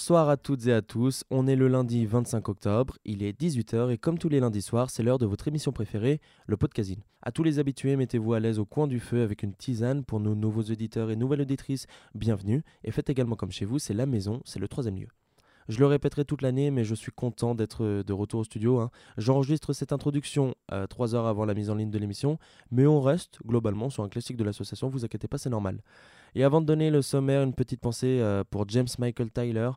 Bonsoir à toutes et à tous, on est le lundi 25 octobre, il est 18h et comme tous les lundis soirs, c'est l'heure de votre émission préférée, le podcasting. À tous les habitués, mettez-vous à l'aise au coin du feu avec une tisane pour nos nouveaux auditeurs et nouvelles auditrices, bienvenue et faites également comme chez vous, c'est la maison, c'est le troisième lieu. Je le répéterai toute l'année, mais je suis content d'être euh, de retour au studio. hein. J'enregistre cette introduction à 3 heures avant la mise en ligne de l'émission, mais on reste globalement sur un classique de l'association, vous inquiétez pas, c'est normal. Et avant de donner le sommaire, une petite pensée euh, pour James Michael Tyler,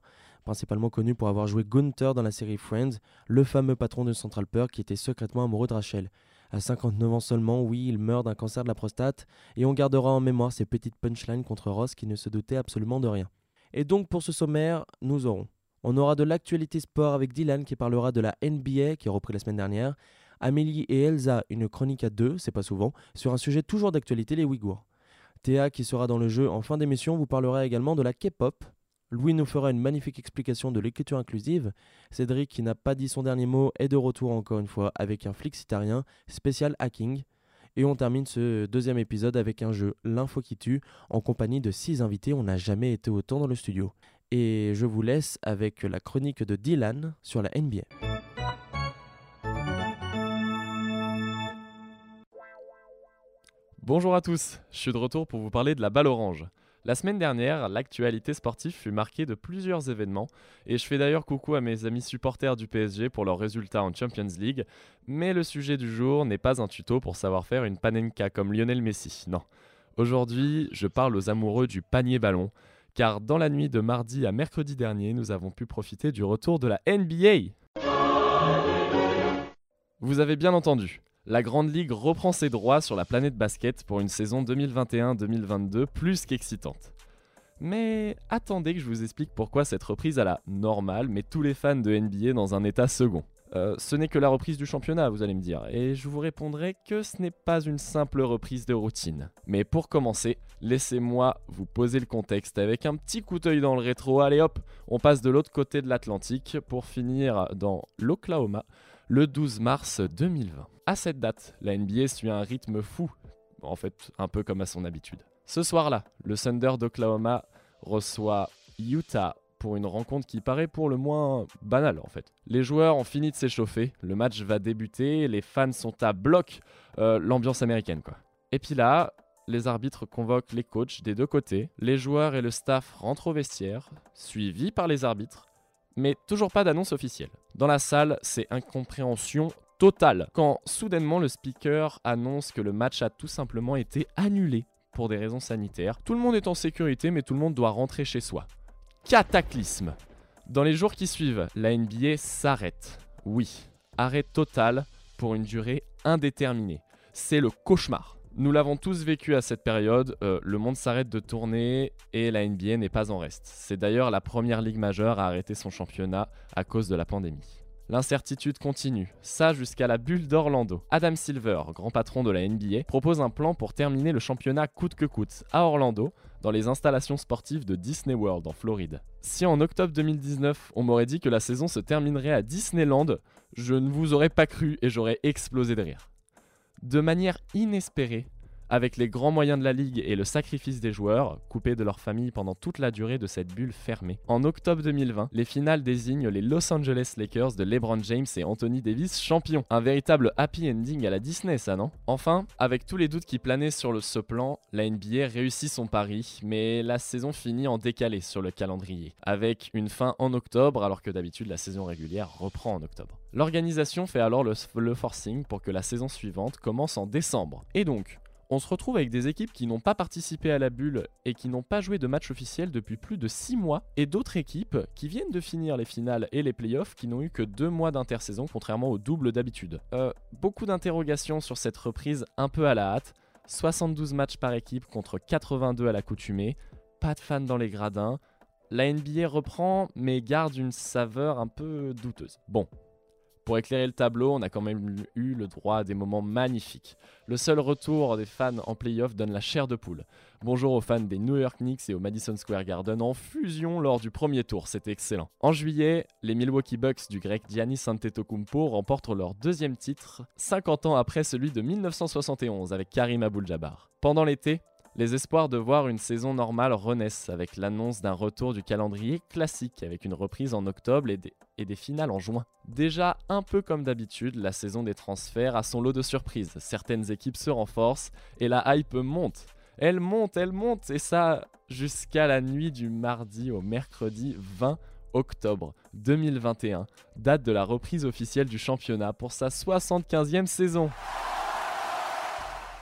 principalement connu pour avoir joué Gunther dans la série Friends, le fameux patron de Central Perk qui était secrètement amoureux de Rachel. À 59 ans seulement, oui, il meurt d'un cancer de la prostate, et on gardera en mémoire ces petites punchlines contre Ross qui ne se doutait absolument de rien. Et donc pour ce sommaire, nous aurons. On aura de l'actualité sport avec Dylan qui parlera de la NBA qui a la semaine dernière. Amélie et Elsa, une chronique à deux, c'est pas souvent, sur un sujet toujours d'actualité, les Ouïghours. Théa qui sera dans le jeu en fin d'émission vous parlera également de la K-pop. Louis nous fera une magnifique explication de l'écriture inclusive. Cédric qui n'a pas dit son dernier mot est de retour encore une fois avec un flic citarien spécial hacking. Et on termine ce deuxième épisode avec un jeu L'info qui tue en compagnie de six invités. On n'a jamais été autant dans le studio. Et je vous laisse avec la chronique de Dylan sur la NBA. Bonjour à tous, je suis de retour pour vous parler de la balle orange. La semaine dernière, l'actualité sportive fut marquée de plusieurs événements, et je fais d'ailleurs coucou à mes amis supporters du PSG pour leurs résultats en Champions League, mais le sujet du jour n'est pas un tuto pour savoir faire une panenka comme Lionel Messi, non. Aujourd'hui, je parle aux amoureux du panier ballon, car dans la nuit de mardi à mercredi dernier, nous avons pu profiter du retour de la NBA. Vous avez bien entendu, la Grande Ligue reprend ses droits sur la planète basket pour une saison 2021-2022 plus qu'excitante. Mais attendez que je vous explique pourquoi cette reprise à la normale met tous les fans de NBA dans un état second. Euh, ce n'est que la reprise du championnat, vous allez me dire, et je vous répondrai que ce n'est pas une simple reprise de routine. Mais pour commencer, laissez-moi vous poser le contexte avec un petit coup d'œil dans le rétro. Allez hop, on passe de l'autre côté de l'Atlantique pour finir dans l'Oklahoma le 12 mars 2020. À cette date, la NBA suit un rythme fou, en fait un peu comme à son habitude. Ce soir-là, le Thunder d'Oklahoma reçoit Utah pour une rencontre qui paraît pour le moins banale en fait. Les joueurs ont fini de s'échauffer, le match va débuter, les fans sont à bloc, euh, l'ambiance américaine quoi. Et puis là, les arbitres convoquent les coachs des deux côtés, les joueurs et le staff rentrent au vestiaire, suivis par les arbitres, mais toujours pas d'annonce officielle. Dans la salle, c'est incompréhension totale quand soudainement le speaker annonce que le match a tout simplement été annulé pour des raisons sanitaires. Tout le monde est en sécurité, mais tout le monde doit rentrer chez soi. Cataclysme. Dans les jours qui suivent, la NBA s'arrête. Oui, arrêt total pour une durée indéterminée. C'est le cauchemar. Nous l'avons tous vécu à cette période, euh, le monde s'arrête de tourner et la NBA n'est pas en reste. C'est d'ailleurs la première ligue majeure à arrêter son championnat à cause de la pandémie. L'incertitude continue, ça jusqu'à la bulle d'Orlando. Adam Silver, grand patron de la NBA, propose un plan pour terminer le championnat coûte que coûte à Orlando, dans les installations sportives de Disney World en Floride. Si en octobre 2019, on m'aurait dit que la saison se terminerait à Disneyland, je ne vous aurais pas cru et j'aurais explosé de rire. De manière inespérée, avec les grands moyens de la ligue et le sacrifice des joueurs, coupés de leur famille pendant toute la durée de cette bulle fermée. En octobre 2020, les finales désignent les Los Angeles Lakers de LeBron James et Anthony Davis champions. Un véritable happy ending à la Disney, ça non? Enfin, avec tous les doutes qui planaient sur ce plan, la NBA réussit son pari, mais la saison finit en décalé sur le calendrier, avec une fin en octobre alors que d'habitude la saison régulière reprend en octobre. L'organisation fait alors le forcing pour que la saison suivante commence en décembre. Et donc, On se retrouve avec des équipes qui n'ont pas participé à la bulle et qui n'ont pas joué de match officiel depuis plus de 6 mois, et d'autres équipes qui viennent de finir les finales et les playoffs qui n'ont eu que 2 mois d'intersaison contrairement au double d'habitude. Euh, beaucoup d'interrogations sur cette reprise un peu à la hâte. 72 matchs par équipe contre 82 à l'accoutumée, pas de fans dans les gradins. La NBA reprend mais garde une saveur un peu douteuse. Bon, pour éclairer le tableau, on a quand même eu le droit à des moments magnifiques. Le seul retour des fans en playoff donne la chair de poule. Bonjour aux fans des New York Knicks et au Madison Square Garden en fusion lors du premier tour, c'était excellent. En juillet, les Milwaukee Bucks du grec Giannis Antetokounmpo remportent leur deuxième titre, 50 ans après celui de 1971 avec Karim Abdul-Jabbar. Pendant l'été, les espoirs de voir une saison normale renaissent avec l'annonce d'un retour du calendrier classique avec une reprise en octobre et des, finales en juin. Déjà un peu comme d'habitude, la saison des transferts a son lot de surprises. Certaines équipes se renforcent et la hype monte. Elle monte, elle monte et ça jusqu'à la nuit du mardi au mercredi 20 octobre 2021, date de la reprise officielle du championnat pour sa 75e saison.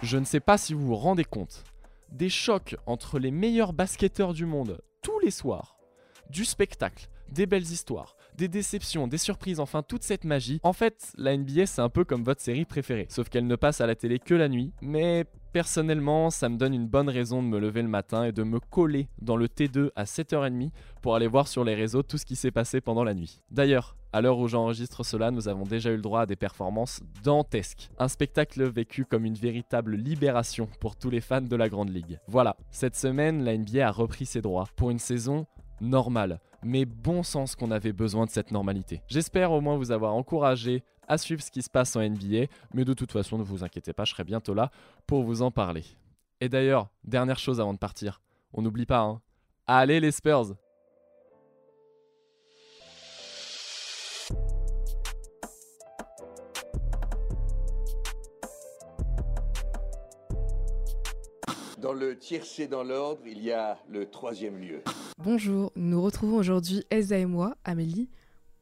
Je ne sais pas si vous vous rendez compte, des chocs entre les meilleurs basketteurs du monde tous les soirs, du spectacle, des belles histoires, des déceptions, des surprises, enfin toute cette magie. En fait, la NBA c'est un peu comme votre série préférée, sauf qu'elle ne passe à la télé que la nuit, mais personnellement ça me donne une bonne raison de me lever le matin et de me coller dans le T2 à 7h30 pour aller voir sur les réseaux tout ce qui s'est passé pendant la nuit. D'ailleurs, à l'heure où j'enregistre cela, nous avons déjà eu le droit à des performances dantesques. Un spectacle vécu comme une véritable libération pour tous les fans de la Grande Ligue. Voilà, cette semaine, la NBA a repris ses droits pour une saison normale mais bon sens qu'on avait besoin de cette normalité. J'espère au moins vous avoir encouragé à suivre ce qui se passe en NBA, mais de toute façon ne vous inquiétez pas, je serai bientôt là pour vous en parler. Et d'ailleurs, dernière chose avant de partir, on n'oublie pas, hein. Allez les Spurs Dans le tiercé dans l'ordre, il y a le troisième lieu. Bonjour, nous retrouvons aujourd'hui Elsa et moi, Amélie,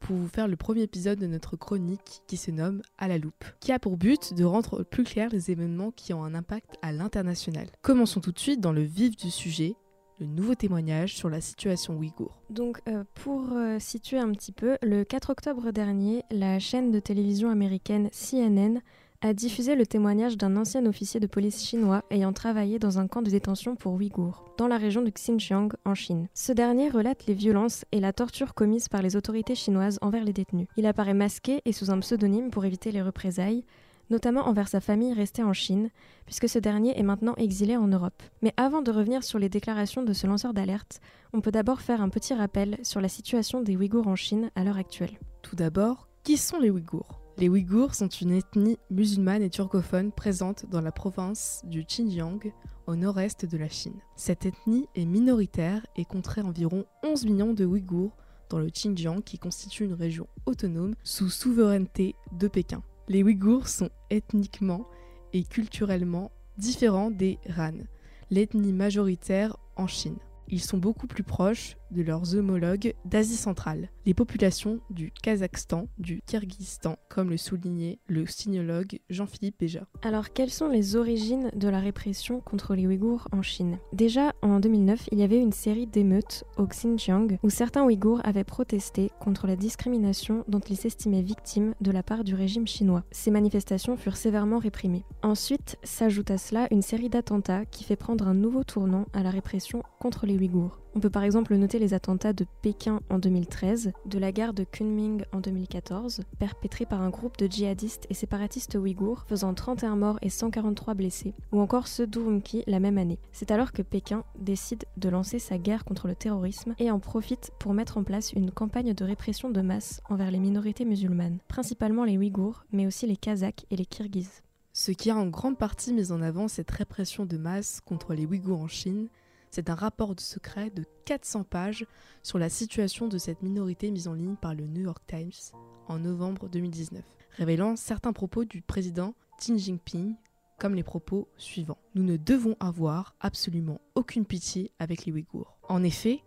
pour vous faire le premier épisode de notre chronique qui se nomme À la loupe, qui a pour but de rendre plus clair les événements qui ont un impact à l'international. Commençons tout de suite dans le vif du sujet, le nouveau témoignage sur la situation ouïghour. Donc euh, pour euh, situer un petit peu, le 4 octobre dernier, la chaîne de télévision américaine CNN a diffusé le témoignage d'un ancien officier de police chinois ayant travaillé dans un camp de détention pour Ouïghours, dans la région de Xinjiang, en Chine. Ce dernier relate les violences et la torture commises par les autorités chinoises envers les détenus. Il apparaît masqué et sous un pseudonyme pour éviter les représailles, notamment envers sa famille restée en Chine, puisque ce dernier est maintenant exilé en Europe. Mais avant de revenir sur les déclarations de ce lanceur d'alerte, on peut d'abord faire un petit rappel sur la situation des Ouïghours en Chine à l'heure actuelle. Tout d'abord, qui sont les Ouïghours? Les Ouïghours sont une ethnie musulmane et turcophone présente dans la province du Xinjiang, au nord-est de la Chine. Cette ethnie est minoritaire et compterait environ 11 millions de Ouïghours dans le Xinjiang qui constitue une région autonome sous souveraineté de Pékin. Les Ouïghours sont ethniquement et culturellement différents des Han, l'ethnie majoritaire en Chine ils sont beaucoup plus proches de leurs homologues d'Asie centrale, les populations du Kazakhstan, du Kyrgyzstan, comme le soulignait le sinologue Jean-Philippe Béja. Alors, quelles sont les origines de la répression contre les Ouïghours en Chine? Déjà, en 2009, il y avait une série d'émeutes au Xinjiang où certains Ouïghours avaient protesté contre la discrimination dont ils s'estimaient victimes de la part du régime chinois. Ces manifestations furent sévèrement réprimées. Ensuite, s'ajoute à cela une série d'attentats qui fait prendre un nouveau tournant à la répression contre les on peut par exemple noter les attentats de Pékin en 2013, de la gare de Kunming en 2014, perpétrés par un groupe de djihadistes et séparatistes ouïghours, faisant 31 morts et 143 blessés, ou encore ceux d'Urumqi la même année. C'est alors que Pékin décide de lancer sa guerre contre le terrorisme et en profite pour mettre en place une campagne de répression de masse envers les minorités musulmanes, principalement les Ouïghours, mais aussi les Kazakhs et les Kirghizes. Ce qui a en grande partie mis en avant cette répression de masse contre les Ouïghours en Chine, c'est un rapport de secret de 400 pages sur la situation de cette minorité mise en ligne par le New York Times en novembre 2019, révélant certains propos du président Xi Jinping comme les propos suivants. Nous ne devons avoir absolument aucune pitié avec les Ouïghours. En effet,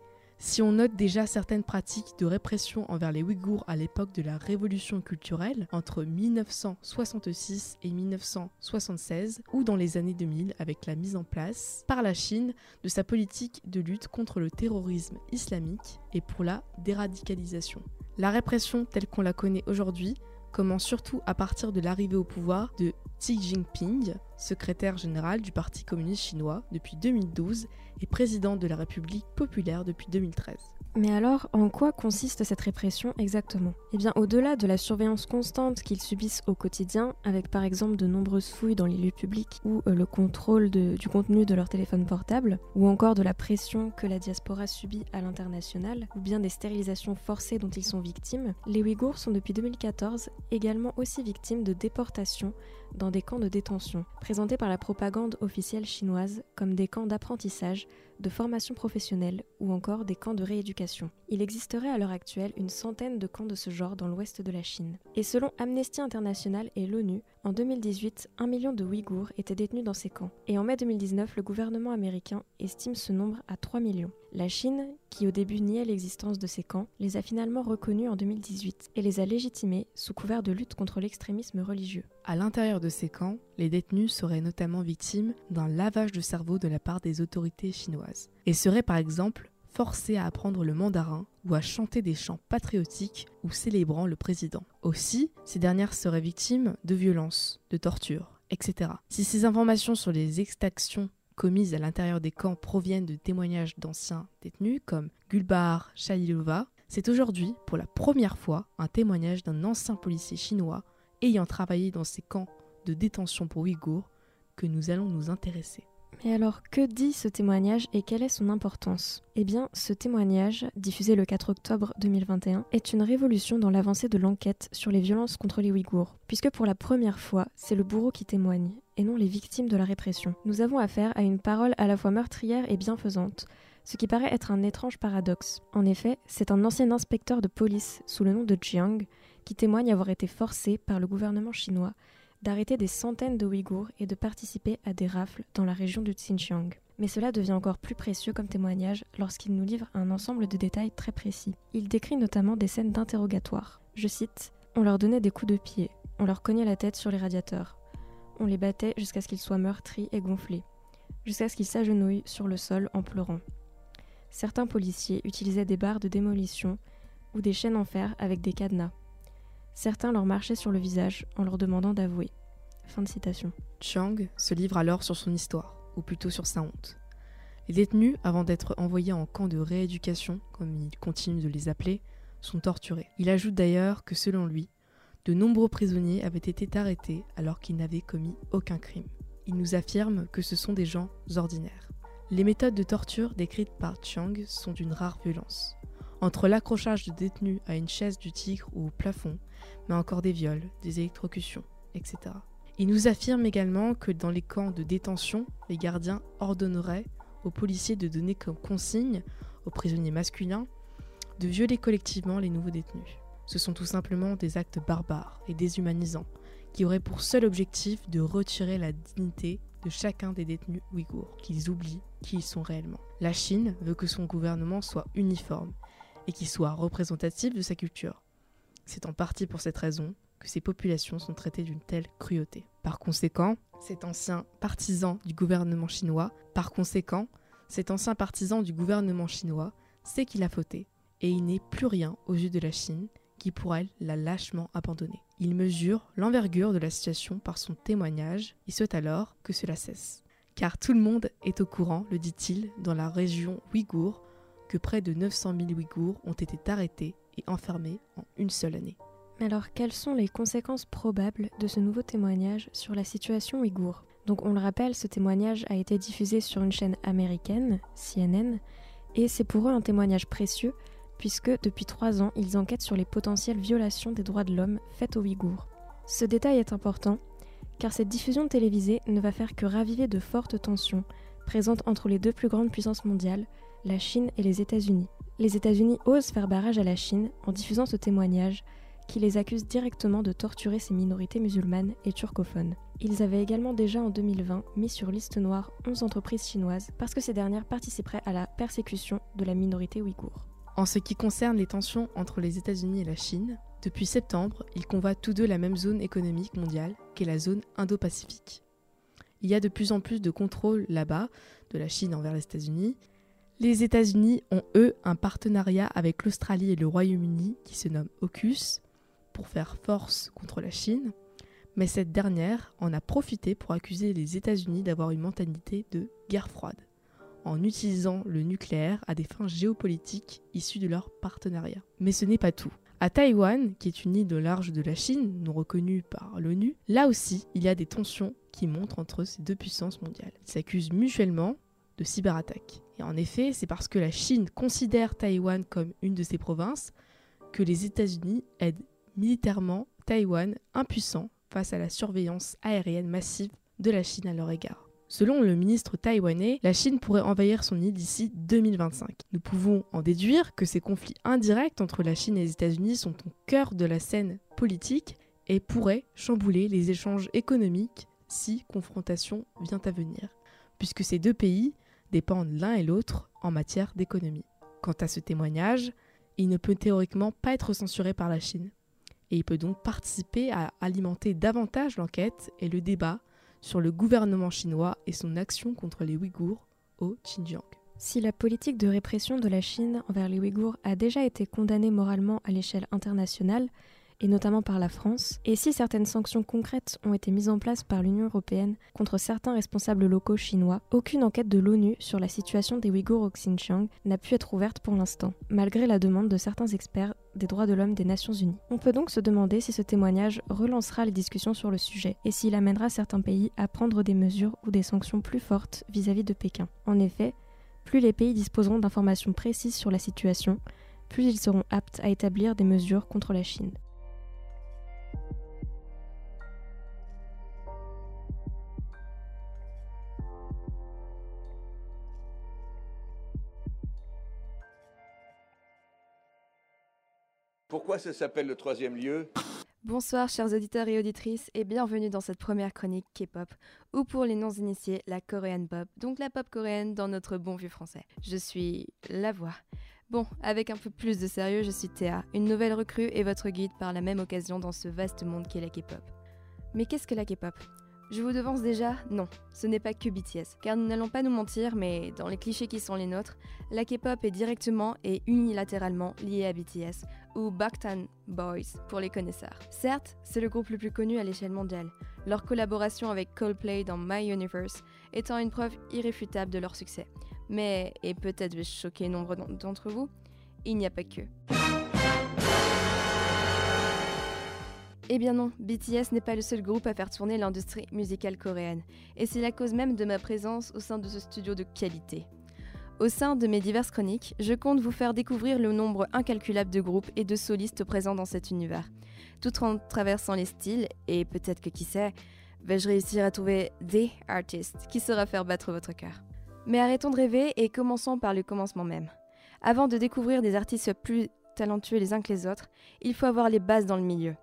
Si on note déjà certaines pratiques de répression envers les Ouïghours à l'époque de la révolution culturelle, entre 1966 et 1976, ou dans les années 2000 avec la mise en place par la Chine de sa politique de lutte contre le terrorisme islamique et pour la déradicalisation. La répression telle qu'on la connaît aujourd'hui commence surtout à partir de l'arrivée au pouvoir de Xi Jinping, secrétaire général du Parti communiste chinois depuis 2012 et président de la République populaire depuis 2013. Mais alors, en quoi consiste cette répression exactement? Eh bien, au-delà de la surveillance constante qu'ils subissent au quotidien, avec par exemple de nombreuses fouilles dans les lieux publics ou euh, le contrôle du contenu de leur téléphone portable, ou encore de la pression que la diaspora subit à l'international, ou bien des stérilisations forcées dont ils sont victimes, les Ouïghours sont depuis 2014 également aussi victimes de déportations dans des camps de détention, présentés par la propagande officielle chinoise comme des camps d'apprentissage de formation professionnelle ou encore des camps de rééducation. Il existerait à l'heure actuelle une centaine de camps de ce genre dans l'ouest de la Chine. Et selon Amnesty International et l'ONU, en 2018, un million de Ouïghours étaient détenus dans ces camps. Et en mai 2019, le gouvernement américain estime ce nombre à 3 millions. La Chine, qui au début niait l'existence de ces camps, les a finalement reconnus en 2018 et les a légitimés sous couvert de lutte contre l'extrémisme religieux. À l'intérieur de ces camps, les détenus seraient notamment victimes d'un lavage de cerveau de la part des autorités chinoises et seraient par exemple forcés à apprendre le mandarin ou à chanter des chants patriotiques ou célébrant le président. Aussi, ces dernières seraient victimes de violences, de tortures, etc. Si ces informations sur les extractions commises à l'intérieur des camps proviennent de témoignages d'anciens détenus comme Gulbar Shailova, c'est aujourd'hui, pour la première fois, un témoignage d'un ancien policier chinois ayant travaillé dans ces camps de détention pour Ouïghours que nous allons nous intéresser. Mais alors, que dit ce témoignage et quelle est son importance? Eh bien, ce témoignage, diffusé le 4 octobre 2021, est une révolution dans l'avancée de l'enquête sur les violences contre les Ouïghours, puisque pour la première fois, c'est le bourreau qui témoigne, et non les victimes de la répression. Nous avons affaire à une parole à la fois meurtrière et bienfaisante, ce qui paraît être un étrange paradoxe. En effet, c'est un ancien inspecteur de police sous le nom de Jiang qui témoigne avoir été forcé par le gouvernement chinois d'arrêter des centaines de Ouïghours et de participer à des rafles dans la région du Xinjiang. Mais cela devient encore plus précieux comme témoignage lorsqu'il nous livre un ensemble de détails très précis. Il décrit notamment des scènes d'interrogatoire. Je cite On leur donnait des coups de pied, on leur cognait la tête sur les radiateurs, on les battait jusqu'à ce qu'ils soient meurtris et gonflés, jusqu'à ce qu'ils s'agenouillent sur le sol en pleurant. Certains policiers utilisaient des barres de démolition ou des chaînes en fer avec des cadenas. Certains leur marchaient sur le visage en leur demandant d'avouer. Fin. Chiang se livre alors sur son histoire, ou plutôt sur sa honte. Les détenus, avant d'être envoyés en camp de rééducation, comme il continue de les appeler, sont torturés. Il ajoute d'ailleurs que selon lui, de nombreux prisonniers avaient été arrêtés alors qu'ils n'avaient commis aucun crime. Il nous affirme que ce sont des gens ordinaires. Les méthodes de torture décrites par Chiang sont d'une rare violence. Entre l'accrochage de détenus à une chaise du tigre ou au plafond, mais encore des viols, des électrocutions, etc. Il nous affirme également que dans les camps de détention, les gardiens ordonneraient aux policiers de donner comme consigne aux prisonniers masculins de violer collectivement les nouveaux détenus. Ce sont tout simplement des actes barbares et déshumanisants qui auraient pour seul objectif de retirer la dignité de chacun des détenus ouïghours, qu'ils oublient qui ils sont réellement. La Chine veut que son gouvernement soit uniforme et qu'il soit représentatif de sa culture. C'est en partie pour cette raison que ces populations sont traitées d'une telle cruauté. Par conséquent, cet ancien partisan du gouvernement chinois, par conséquent, cet ancien partisan du gouvernement chinois sait qu'il a fauté et il n'est plus rien aux yeux de la Chine qui pourrait l'a lâchement abandonné. Il mesure l'envergure de la situation par son témoignage, il souhaite alors que cela cesse. Car tout le monde est au courant, le dit-il, dans la région ouïghour, près de 900 000 Ouïghours ont été arrêtés et enfermés en une seule année. Mais alors, quelles sont les conséquences probables de ce nouveau témoignage sur la situation ouïghour Donc, on le rappelle, ce témoignage a été diffusé sur une chaîne américaine, CNN, et c'est pour eux un témoignage précieux, puisque depuis trois ans, ils enquêtent sur les potentielles violations des droits de l'homme faites aux Ouïghours. Ce détail est important, car cette diffusion télévisée ne va faire que raviver de fortes tensions présentes entre les deux plus grandes puissances mondiales, la Chine et les États-Unis. Les États-Unis osent faire barrage à la Chine en diffusant ce témoignage, qui les accusent directement de torturer ces minorités musulmanes et turcophones. Ils avaient également déjà en 2020 mis sur liste noire 11 entreprises chinoises parce que ces dernières participeraient à la persécution de la minorité ouïghour. En ce qui concerne les tensions entre les États-Unis et la Chine, depuis septembre, ils convoitent tous deux la même zone économique mondiale, qu'est la zone Indo-Pacifique. Il y a de plus en plus de contrôle là-bas, de la Chine envers les États-Unis. Les États-Unis ont, eux, un partenariat avec l'Australie et le Royaume-Uni qui se nomme AUKUS pour faire force contre la Chine, mais cette dernière en a profité pour accuser les États-Unis d'avoir une mentalité de guerre froide, en utilisant le nucléaire à des fins géopolitiques issues de leur partenariat. Mais ce n'est pas tout. À Taïwan, qui est une île de large de la Chine, non reconnue par l'ONU, là aussi, il y a des tensions qui montrent entre ces deux puissances mondiales. Ils s'accusent mutuellement de cyberattaques. Et en effet, c'est parce que la Chine considère Taïwan comme une de ses provinces que les États-Unis aident militairement Taïwan impuissant face à la surveillance aérienne massive de la Chine à leur égard. Selon le ministre taïwanais, la Chine pourrait envahir son île d'ici 2025. Nous pouvons en déduire que ces conflits indirects entre la Chine et les États-Unis sont au cœur de la scène politique et pourraient chambouler les échanges économiques si confrontation vient à venir, puisque ces deux pays dépendent l'un et l'autre en matière d'économie. Quant à ce témoignage, il ne peut théoriquement pas être censuré par la Chine, et il peut donc participer à alimenter davantage l'enquête et le débat sur le gouvernement chinois et son action contre les Ouïghours au Xinjiang. Si la politique de répression de la Chine envers les Ouïghours a déjà été condamnée moralement à l'échelle internationale, et notamment par la France, et si certaines sanctions concrètes ont été mises en place par l'Union européenne contre certains responsables locaux chinois, aucune enquête de l'ONU sur la situation des Ouïghours au Xinjiang n'a pu être ouverte pour l'instant, malgré la demande de certains experts des droits de l'homme des Nations Unies. On peut donc se demander si ce témoignage relancera les discussions sur le sujet et s'il amènera certains pays à prendre des mesures ou des sanctions plus fortes vis-à-vis -vis de Pékin. En effet, plus les pays disposeront d'informations précises sur la situation, plus ils seront aptes à établir des mesures contre la Chine. Pourquoi ça s'appelle le troisième lieu? Bonsoir chers auditeurs et auditrices et bienvenue dans cette première chronique K-pop, ou pour les non-initiés, la Korean Pop, donc la pop coréenne dans notre bon vieux français. Je suis la voix. Bon, avec un peu plus de sérieux, je suis Théa, une nouvelle recrue et votre guide par la même occasion dans ce vaste monde qu'est la K-pop. Mais qu'est-ce que la K-pop? Je vous devance déjà, non, ce n'est pas que BTS, car nous n'allons pas nous mentir, mais dans les clichés qui sont les nôtres, la K-pop est directement et unilatéralement liée à BTS, ou Bangtan Boys pour les connaisseurs. Certes, c'est le groupe le plus connu à l'échelle mondiale, leur collaboration avec Coldplay dans My Universe étant une preuve irréfutable de leur succès. Mais, et peut-être vais-je choquer nombre d'entre vous, il n'y a pas que. Eh bien non, BTS n'est pas le seul groupe à faire tourner l'industrie musicale coréenne, et c'est la cause même de ma présence au sein de ce studio de qualité. Au sein de mes diverses chroniques, je compte vous faire découvrir le nombre incalculable de groupes et de solistes présents dans cet univers, tout en traversant les styles, et peut-être que qui sait, vais-je réussir à trouver des artistes qui saura faire battre votre cœur. Mais arrêtons de rêver et commençons par le commencement même. Avant de découvrir des artistes plus talentueux les uns que les autres, il faut avoir les bases dans le milieu.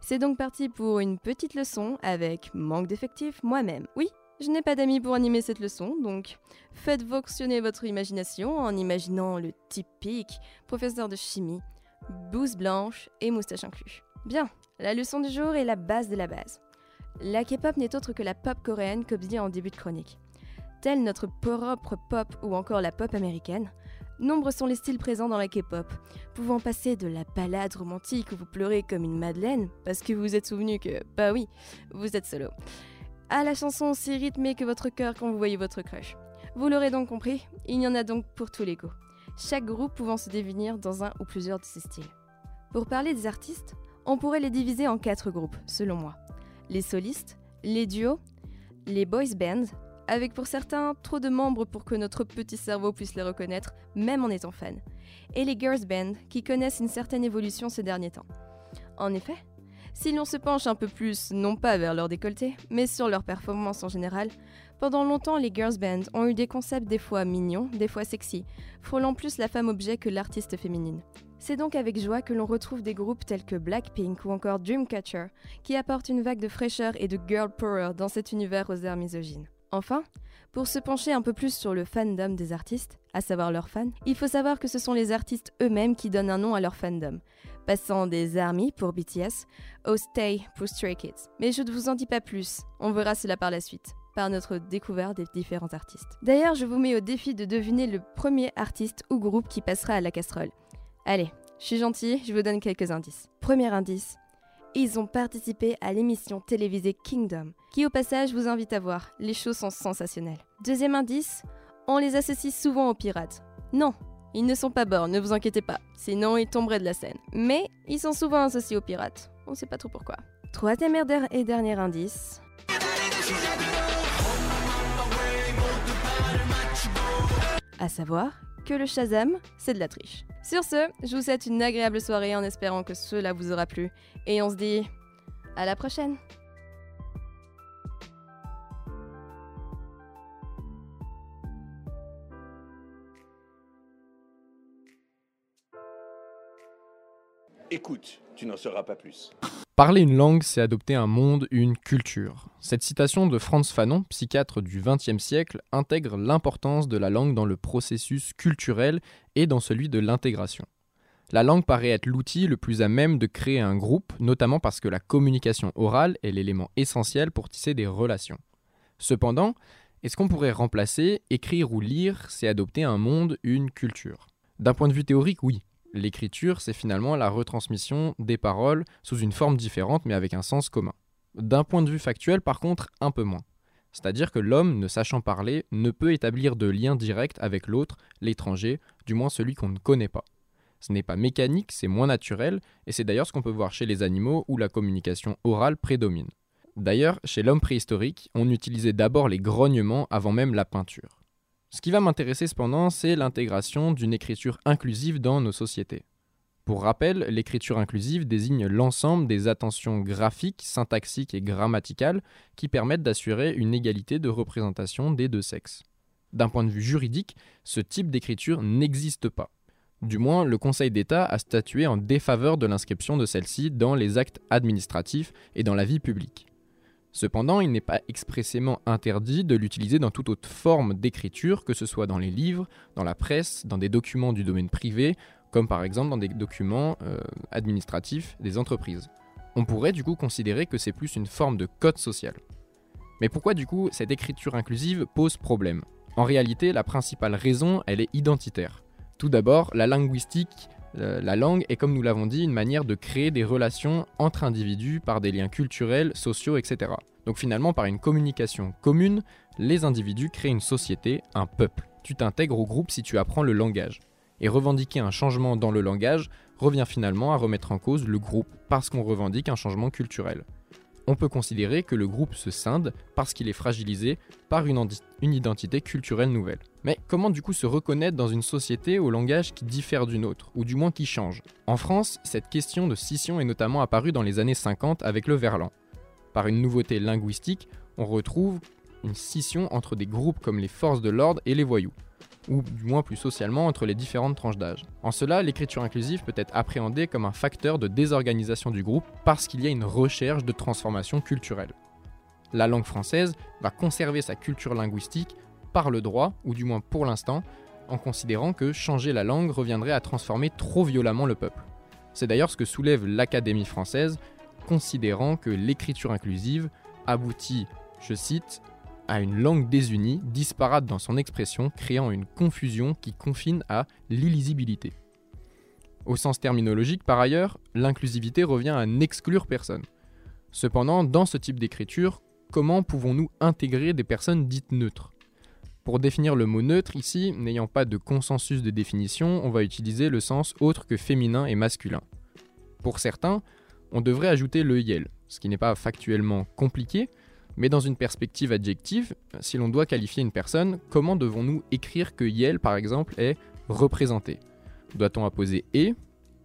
C'est donc parti pour une petite leçon avec manque d'effectifs moi-même. Oui, je n'ai pas d'amis pour animer cette leçon, donc faites fonctionner votre imagination en imaginant le typique professeur de chimie, blouse blanche et moustache inclus. Bien, la leçon du jour est la base de la base. La K-pop n'est autre que la pop coréenne comme dit en début de chronique. Telle notre propre pop ou encore la pop américaine, Nombreux sont les styles présents dans la K-pop, pouvant passer de la balade romantique où vous pleurez comme une madeleine, parce que vous vous êtes souvenu que, bah oui, vous êtes solo, à la chanson aussi rythmée que votre cœur quand vous voyez votre crush. Vous l'aurez donc compris, il y en a donc pour tous les goûts, chaque groupe pouvant se définir dans un ou plusieurs de ces styles. Pour parler des artistes, on pourrait les diviser en quatre groupes, selon moi. Les solistes, les duos, les boys bands, avec pour certains trop de membres pour que notre petit cerveau puisse les reconnaître, même en étant fan, et les girls band qui connaissent une certaine évolution ces derniers temps. En effet, Si l'on se penche un peu plus, non pas vers leur décolleté, mais sur leur performance en général, pendant longtemps les girls bands ont eu des concepts des fois mignons, des fois sexy, frôlant plus la femme objet que l'artiste féminine. C'est donc avec joie que l'on retrouve des groupes tels que Blackpink ou encore Dreamcatcher, qui apportent une vague de fraîcheur et de girl power dans cet univers aux airs misogynes. Enfin, pour se pencher un peu plus sur le fandom des artistes, à savoir leurs fans, il faut savoir que ce sont les artistes eux-mêmes qui donnent un nom à leur fandom, passant des ARMY pour BTS au Stay pour Stray Kids. Mais je ne vous en dis pas plus, on verra cela par la suite par notre découverte des différents artistes. D'ailleurs, je vous mets au défi de deviner le premier artiste ou groupe qui passera à la casserole. Allez, je suis gentil, je vous donne quelques indices. Premier indice, ils ont participé à l'émission télévisée Kingdom, qui au passage vous invite à voir, les shows sont sensationnels. Deuxième indice, on les associe souvent aux pirates. Non, ils ne sont pas bords, ne vous inquiétez pas, sinon ils tomberaient de la scène. Mais ils sont souvent associés aux pirates, on sait pas trop pourquoi. Troisième et dernier indice. À savoir que le Shazam, c'est de la triche. Sur ce, je vous souhaite une agréable soirée en espérant que cela vous aura plu. Et on se dit à la prochaine Écoute, tu n'en sauras pas plus. Parler une langue, c'est adopter un monde, une culture. Cette citation de Franz Fanon, psychiatre du XXe siècle, intègre l'importance de la langue dans le processus culturel et dans celui de l'intégration. La langue paraît être l'outil le plus à même de créer un groupe, notamment parce que la communication orale est l'élément essentiel pour tisser des relations. Cependant, est-ce qu'on pourrait remplacer écrire ou lire, c'est adopter un monde, une culture? D'un point de vue théorique, oui. L'écriture, c'est finalement la retransmission des paroles sous une forme différente mais avec un sens commun. D'un point de vue factuel, par contre, un peu moins. C'est-à-dire que l'homme, ne sachant parler, ne peut établir de lien direct avec l'autre, l'étranger, du moins celui qu'on ne connaît pas. Ce n'est pas mécanique, c'est moins naturel, et c'est d'ailleurs ce qu'on peut voir chez les animaux où la communication orale prédomine. D'ailleurs, chez l'homme préhistorique, on utilisait d'abord les grognements avant même la peinture. Ce qui va m'intéresser cependant, c'est l'intégration d'une écriture inclusive dans nos sociétés. Pour rappel, l'écriture inclusive désigne l'ensemble des attentions graphiques, syntaxiques et grammaticales qui permettent d'assurer une égalité de représentation des deux sexes. D'un point de vue juridique, ce type d'écriture n'existe pas. Du moins, le Conseil d'État a statué en défaveur de l'inscription de celle-ci dans les actes administratifs et dans la vie publique. Cependant, il n'est pas expressément interdit de l'utiliser dans toute autre forme d'écriture, que ce soit dans les livres, dans la presse, dans des documents du domaine privé, comme par exemple dans des documents euh, administratifs des entreprises. On pourrait du coup considérer que c'est plus une forme de code social. Mais pourquoi du coup cette écriture inclusive pose problème? En réalité, la principale raison, elle est identitaire. Tout d'abord, la linguistique la langue est, comme nous l'avons dit, une manière de créer des relations entre individus par des liens culturels, sociaux, etc. Donc finalement, par une communication commune, les individus créent une société, un peuple. Tu t'intègres au groupe si tu apprends le langage. Et revendiquer un changement dans le langage revient finalement à remettre en cause le groupe parce qu'on revendique un changement culturel on peut considérer que le groupe se scinde parce qu'il est fragilisé par une, identité culturelle nouvelle. Mais comment du coup se reconnaître dans une société au langage qui diffère d'une autre, ou du moins qui change? En France, cette question de scission est notamment apparue dans les années 50 avec le verlan. Par une nouveauté linguistique, on retrouve une scission entre des groupes comme les forces de l'ordre et les voyous ou du moins plus socialement entre les différentes tranches d'âge. En cela, l'écriture inclusive peut être appréhendée comme un facteur de désorganisation du groupe parce qu'il y a une recherche de transformation culturelle. La langue française va conserver sa culture linguistique par le droit, ou du moins pour l'instant, en considérant que changer la langue reviendrait à transformer trop violemment le peuple. C'est d'ailleurs ce que soulève l'Académie française, considérant que l'écriture inclusive aboutit, je cite, à une langue désunie, disparate dans son expression, créant une confusion qui confine à l'illisibilité. Au sens terminologique, par ailleurs, l'inclusivité revient à n'exclure personne. Cependant, dans ce type d'écriture, comment pouvons-nous intégrer des personnes dites neutres? Pour définir le mot neutre ici, n'ayant pas de consensus de définition, on va utiliser le sens autre que féminin et masculin. Pour certains, on devrait ajouter le yel, ce qui n'est pas factuellement compliqué, mais dans une perspective adjective, si l'on doit qualifier une personne, comment devons-nous écrire que Yel, par exemple, est représenté? Doit-on apposer et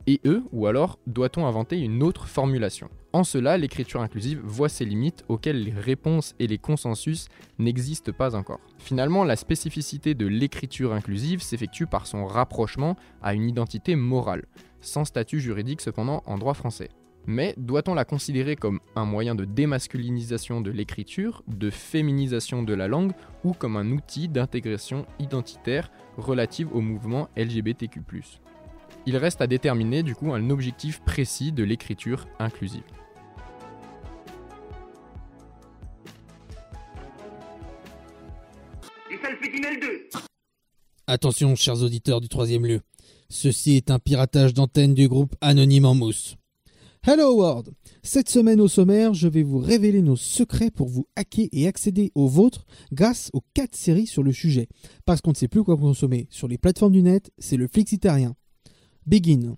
et eux, ou alors doit-on inventer une autre formulation? En cela, l'écriture inclusive voit ses limites auxquelles les réponses et les consensus n'existent pas encore. Finalement, la spécificité de l'écriture inclusive s'effectue par son rapprochement à une identité morale, sans statut juridique cependant en droit français. Mais doit-on la considérer comme un moyen de démasculinisation de l'écriture, de féminisation de la langue ou comme un outil d'intégration identitaire relative au mouvement LGBTQ ⁇ Il reste à déterminer du coup un objectif précis de l'écriture inclusive. Attention, chers auditeurs du troisième lieu. Ceci est un piratage d'antenne du groupe Anonyme en Mousse. Hello World Cette semaine au sommaire, je vais vous révéler nos secrets pour vous hacker et accéder aux vôtres grâce aux 4 séries sur le sujet. Parce qu'on ne sait plus quoi consommer sur les plateformes du net, c'est le flixitarien. Begin.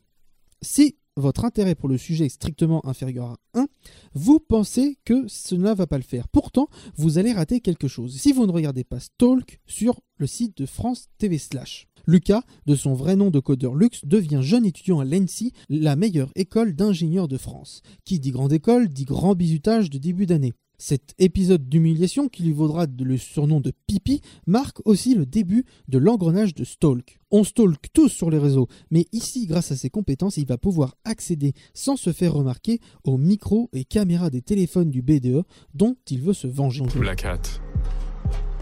Si votre intérêt pour le sujet est strictement inférieur à 1, vous pensez que cela ne va pas le faire. Pourtant, vous allez rater quelque chose si vous ne regardez pas Stalk sur le site de France TV Slash. Lucas, de son vrai nom de codeur Lux, devient jeune étudiant à l'ENSI, la meilleure école d'ingénieurs de France. Qui dit grande école dit grand bizutage de début d'année. Cet épisode d'humiliation, qui lui vaudra le surnom de Pipi, marque aussi le début de l'engrenage de Stalk. On stalk tous sur les réseaux, mais ici, grâce à ses compétences, il va pouvoir accéder sans se faire remarquer aux micros et caméras des téléphones du BDE dont il veut se venger.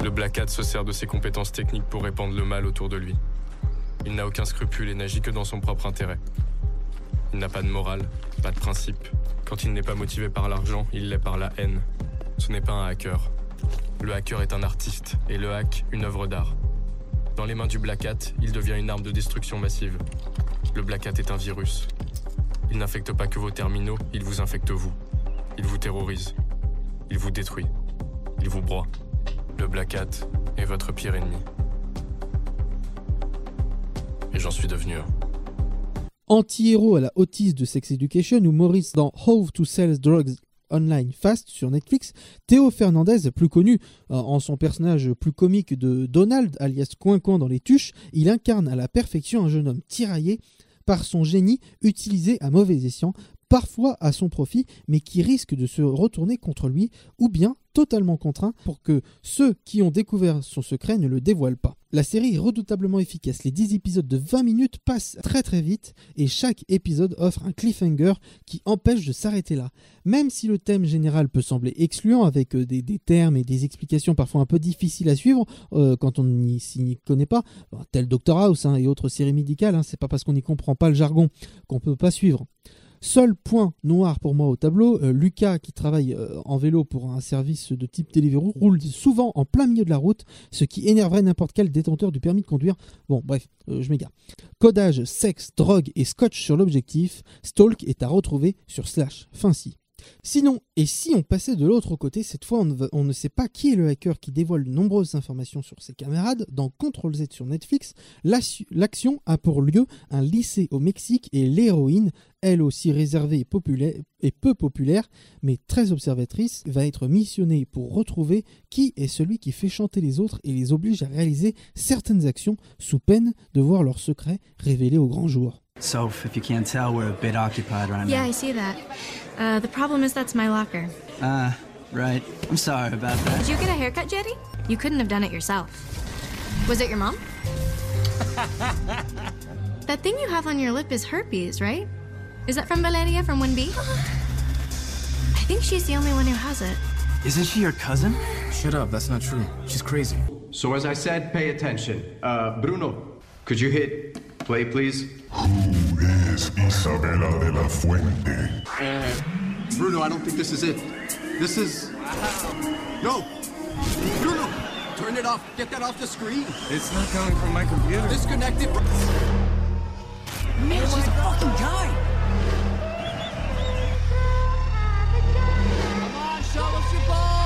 Le Black Hat se sert de ses compétences techniques pour répandre le mal autour de lui. Il n'a aucun scrupule et n'agit que dans son propre intérêt. Il n'a pas de morale, pas de principe. Quand il n'est pas motivé par l'argent, il l'est par la haine. Ce n'est pas un hacker. Le hacker est un artiste et le hack une œuvre d'art. Dans les mains du Black Hat, il devient une arme de destruction massive. Le Black Hat est un virus. Il n'infecte pas que vos terminaux, il vous infecte vous. Il vous terrorise. Il vous détruit. Il vous broie. Le Black Hat est votre pire ennemi. Et j'en suis devenu un. Anti-héros à la autiste de Sex Education ou Maurice dans How to Sell Drugs Online Fast sur Netflix, Théo Fernandez, plus connu euh, en son personnage plus comique de Donald, alias Coincoin dans les tuches, il incarne à la perfection un jeune homme tiraillé par son génie utilisé à mauvais escient, parfois à son profit, mais qui risque de se retourner contre lui, ou bien totalement contraint pour que ceux qui ont découvert son secret ne le dévoilent pas. La série est redoutablement efficace, les 10 épisodes de 20 minutes passent très très vite et chaque épisode offre un cliffhanger qui empêche de s'arrêter là. Même si le thème général peut sembler excluant avec euh, des, termes et des explications parfois un peu difficiles à suivre euh, quand on n'y connaît pas, tel Doctor House hein, et autres séries médicales, hein, c'est pas parce qu'on n'y comprend pas le jargon qu'on peut pas suivre. Seul point noir pour moi au tableau, euh, Lucas qui travaille euh, en vélo pour un service de type Deliveroo roule souvent en plein milieu de la route, ce qui énerverait n'importe quel détenteur du permis de conduire. Bon bref, euh, je m'égare. Codage, sexe, drogue et scotch sur l'objectif, Stalk est à retrouver sur Slash. Fin si. Sinon, et si on passait de l'autre côté, cette fois on ne, sait pas qui est le hacker qui dévoile de nombreuses informations sur ses camarades, dans Ctrl Z sur Netflix, l'action a pour lieu un lycée au Mexique et l'héroïne, elle aussi réservée et, et peu populaire, mais très observatrice, va être missionnée pour retrouver qui est celui qui fait chanter les autres et les oblige à réaliser certaines actions sous peine de voir leurs secrets révélés au grand jour. So, if you can't tell, we're a bit occupied right yeah, now. Yeah, I see that. Uh, the problem is that's my locker. Ah, uh, right. I'm sorry about that. Did you get a haircut, Jetty? You couldn't have done it yourself. Was it your mom? that thing you have on your lip is herpes, right? Is that from Valeria from 1B? I think she's the only one who has it. Isn't she your cousin? Shut up, that's not true. She's crazy. So as I said, pay attention. Uh, Bruno, could you hit play, please? Who is Isabella de la Fuente? Uh, Bruno, I don't think this is it. This is... No! Bruno! Turn it off. Get that off the screen. It's not coming from my computer. Disconnect it. Man, she's a fucking guy! Come on, show us your balls!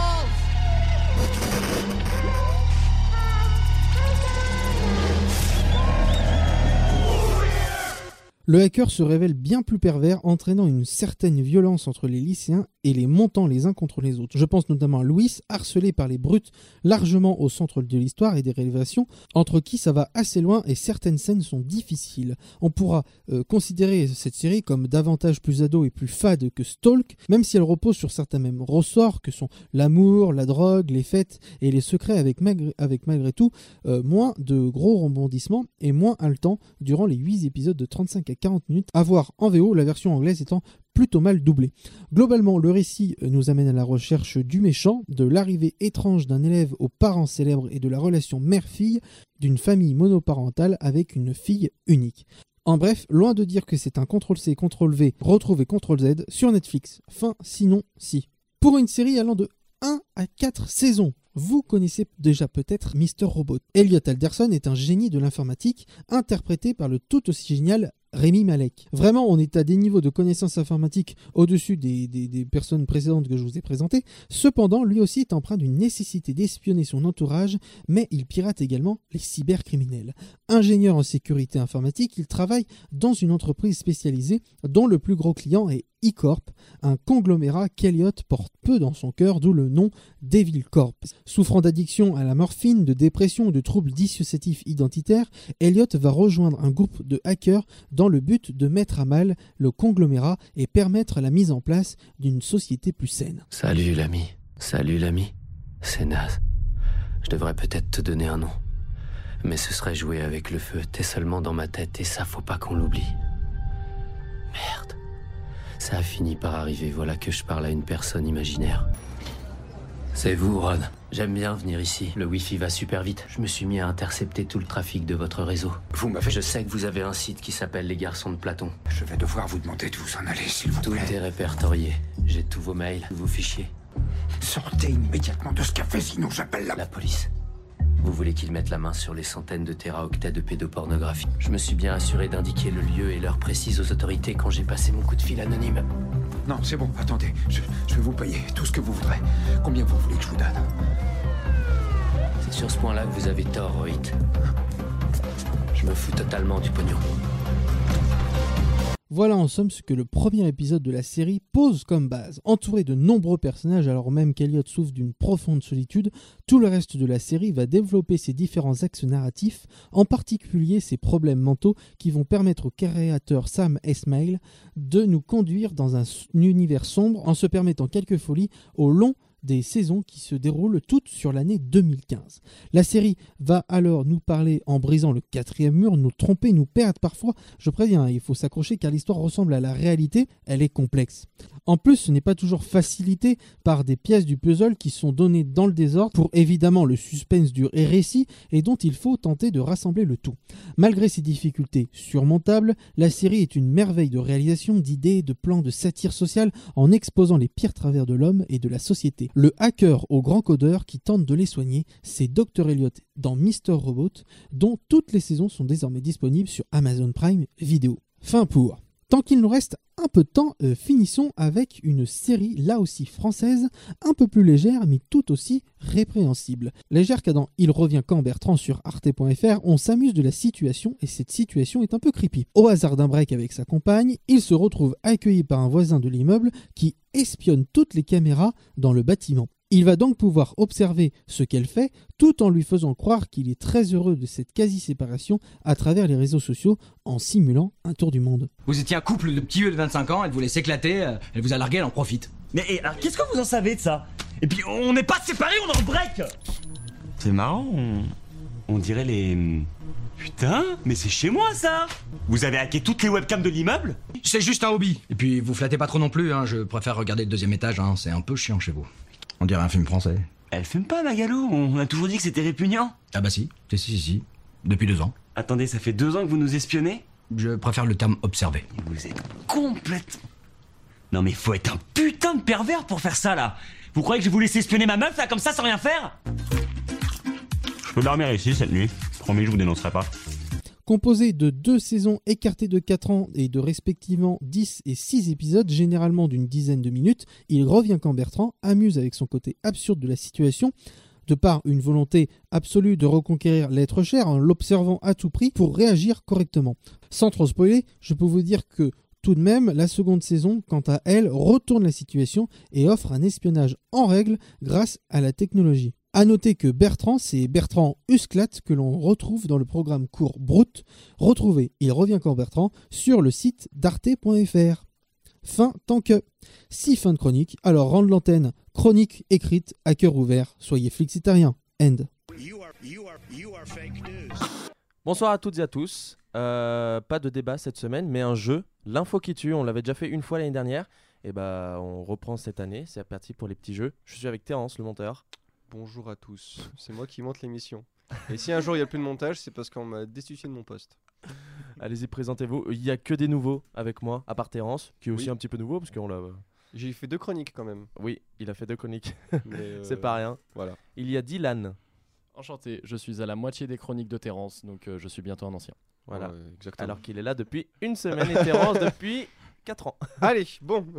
Le hacker se révèle bien plus pervers, entraînant une certaine violence entre les lycéens et les montant les uns contre les autres. Je pense notamment à Louis, harcelé par les brutes largement au centre de l'histoire et des révélations, entre qui ça va assez loin et certaines scènes sont difficiles. On pourra euh, considérer cette série comme davantage plus ado et plus fade que Stalk, même si elle repose sur certains mêmes ressorts que sont l'amour, la drogue, les fêtes et les secrets avec, malgré, tout euh, moins de gros rebondissements et moins haletant durant les 8 épisodes de 35 à 40 minutes, à voir en VO, la version anglaise étant plutôt mal doublée. Globalement, le récit euh, nous amène à la recherche du méchant, de l'arrivée étrange d'un élève aux parents célèbres et de la relation mère-fille d'une famille monoparentale avec une fille unique. En bref, loin de dire que c'est un CTRL-C, CTRL-V, retrouvé CTRL-Z sur Netflix. Fin, sinon, si. Pour une série allant de 1 à 4 saisons, vous connaissez déjà peut-être Mr. Robot. Elliot Alderson est un génie de l'informatique, interprété par le tout aussi génial Rémi Malek. Vraiment, on est à des niveaux de connaissances informatiques au-dessus des, des, personnes précédentes que je vous ai présentées. Cependant, lui aussi est empreint d'une nécessité d'espionner son entourage, mais il pirate également les cybercriminels. Ingénieur en sécurité informatique, il travaille dans une entreprise spécialisée dont le plus gros client est E-Corp, un conglomérat qu'Eliott porte peu dans son cœur, d'où le nom Devil Corp. Souffrant d'addiction à la morphine, de dépression ou de troubles dissociatifs identitaires, Elliot va rejoindre un groupe de hackers dans le but de mettre à mal le conglomérat et permettre la mise en place d'une société plus saine. Salut l'ami. Salut l'ami. C'est naze. Je devrais peut-être te donner un nom. Mais ce serait jouer avec le feu. T'es seulement dans ma tête et ça faut pas qu'on l'oublie. Merde. Ça a fini par arriver, voilà que je parle à une personne imaginaire. C'est vous, Ron. J'aime bien venir ici. Le Wi-Fi va super vite. Je me suis mis à intercepter tout le trafic de votre réseau. Vous m'avez... Je sais que vous avez un site qui s'appelle Les Garçons de Platon. Je vais devoir vous demander de vous en aller, s'il vous Tout plaît. est répertorié. J'ai tous vos mails, tous vos fichiers. Sortez immédiatement de ce café, sinon j'appelle la... La police. Vous voulez qu'ils mettent la main sur les centaines de téraoctets de pédopornographie Je me suis bien assuré d'indiquer le lieu et l'heure précise aux autorités quand j'ai passé mon coup de fil anonyme. Non, c'est bon, attendez. Je, je vais vous payer tout ce que vous voudrez. Combien vous voulez que je vous donne? C'est sur ce point-là que vous avez tort, Rohit. Je me fous totalement du pognon. Voilà en somme ce que le premier épisode de la série pose comme base. Entouré de nombreux personnages alors même qu'Eliot souffre d'une profonde solitude, tout le reste de la série va développer ses différents axes narratifs, en particulier ses problèmes mentaux qui vont permettre au créateur Sam Esmail de nous conduire dans un univers sombre en se permettant quelques folies au long des saisons qui se déroulent toutes sur l'année 2015. La série va alors nous parler en brisant le quatrième mur, nous tromper, nous perdre parfois. Je préviens, il faut s'accrocher car l'histoire ressemble à la réalité, elle est complexe. En plus, ce n'est pas toujours facilité par des pièces du puzzle qui sont données dans le désordre pour évidemment le suspense du récit et dont il faut tenter de rassembler le tout. Malgré ces difficultés surmontables, la série est une merveille de réalisation, d'idées, de plans, de satire sociale en exposant les pires travers de l'homme et de la société. Le hacker au grand codeur qui tente de les soigner, c'est Dr. Elliot dans Mr. Robot, dont toutes les saisons sont désormais disponibles sur Amazon Prime Video. Fin pour. Tant qu'il nous reste un peu de temps, euh, finissons avec une série là aussi française, un peu plus légère mais tout aussi répréhensible. Légère car Il revient quand Bertrand sur arte.fr, on s'amuse de la situation et cette situation est un peu creepy. Au hasard d'un break avec sa compagne, il se retrouve accueilli par un voisin de l'immeuble qui espionne toutes les caméras dans le bâtiment. Il va donc pouvoir observer ce qu'elle fait tout en lui faisant croire qu'il est très heureux de cette quasi-séparation à travers les réseaux sociaux en simulant un tour du monde. Vous étiez un couple de petits vieux de 25 ans, elle voulait s'éclater, euh, elle vous a largué, elle en profite. Mais et, alors, qu'est-ce que vous en savez de ça? Et puis, on n'est pas séparés, on est en break C'est marrant, on, on dirait les... Putain, mais c'est chez moi ça Vous avez hacké toutes les webcams de l'immeuble C'est juste un hobby. Et puis vous flattez pas trop non plus, hein. je préfère regarder le deuxième étage, hein. c'est un peu chiant chez vous. On dirait un film français. Elle fume pas, Magalo, on a toujours dit que c'était répugnant. Ah bah si, si, si, si, depuis deux ans. Attendez, ça fait deux ans que vous nous espionnez? Je préfère le terme observer. Vous êtes complètement... Non mais faut être un putain de pervers pour faire ça là Vous croyez que je vais vous laisser espionner ma meuf là comme ça sans rien faire? Je peux dormir ici cette nuit. Promis, je vous dénoncerai pas. Composé de deux saisons écartées de 4 ans et de respectivement 10 et 6 épisodes, généralement d'une dizaine de minutes, il revient quand Bertrand amuse avec son côté absurde de la situation, de par une volonté absolue de reconquérir l'être cher en l'observant à tout prix pour réagir correctement. Sans trop spoiler, je peux vous dire que Tout de même, la seconde saison, quant à elle, retourne la situation et offre un espionnage en règle grâce à la technologie. À noter que Bertrand, c'est Bertrand Husklat que l'on retrouve dans le programme court Brut. Retrouvez Il revient quand Bertrand sur le site d'arte.fr. Fin tant que. Si fin de chronique, alors rendre l'antenne. Chronique écrite à cœur ouvert. Soyez flexitarien. End. Bonsoir à toutes et à tous. Euh, pas de débat cette semaine, mais un jeu, l'info qui tue. On l'avait déjà fait une fois l'année dernière. Et bah, on reprend cette année. C'est parti pour les petits jeux. Je suis avec Terence, le monteur. Bonjour à tous, c'est moi qui monte l'émission. Et si un jour il n'y a plus de montage, c'est parce qu'on m'a destitué de mon poste. Allez-y, présentez-vous. Il y a que des nouveaux avec moi, à part Terence, qui est aussi Oui. un petit peu nouveau parce qu'on l'a. J'ai fait deux chroniques quand même. Oui, il a fait deux chroniques. Mais, euh, C'est pas rien. Voilà. Il y a Dylan. Enchanté, je suis à la moitié des chroniques de Terence, donc euh, je suis bientôt un ancien. Voilà. Ouais, exactement. Alors qu'il est là depuis une semaine et Terence depuis 4 ans. Allez, bon.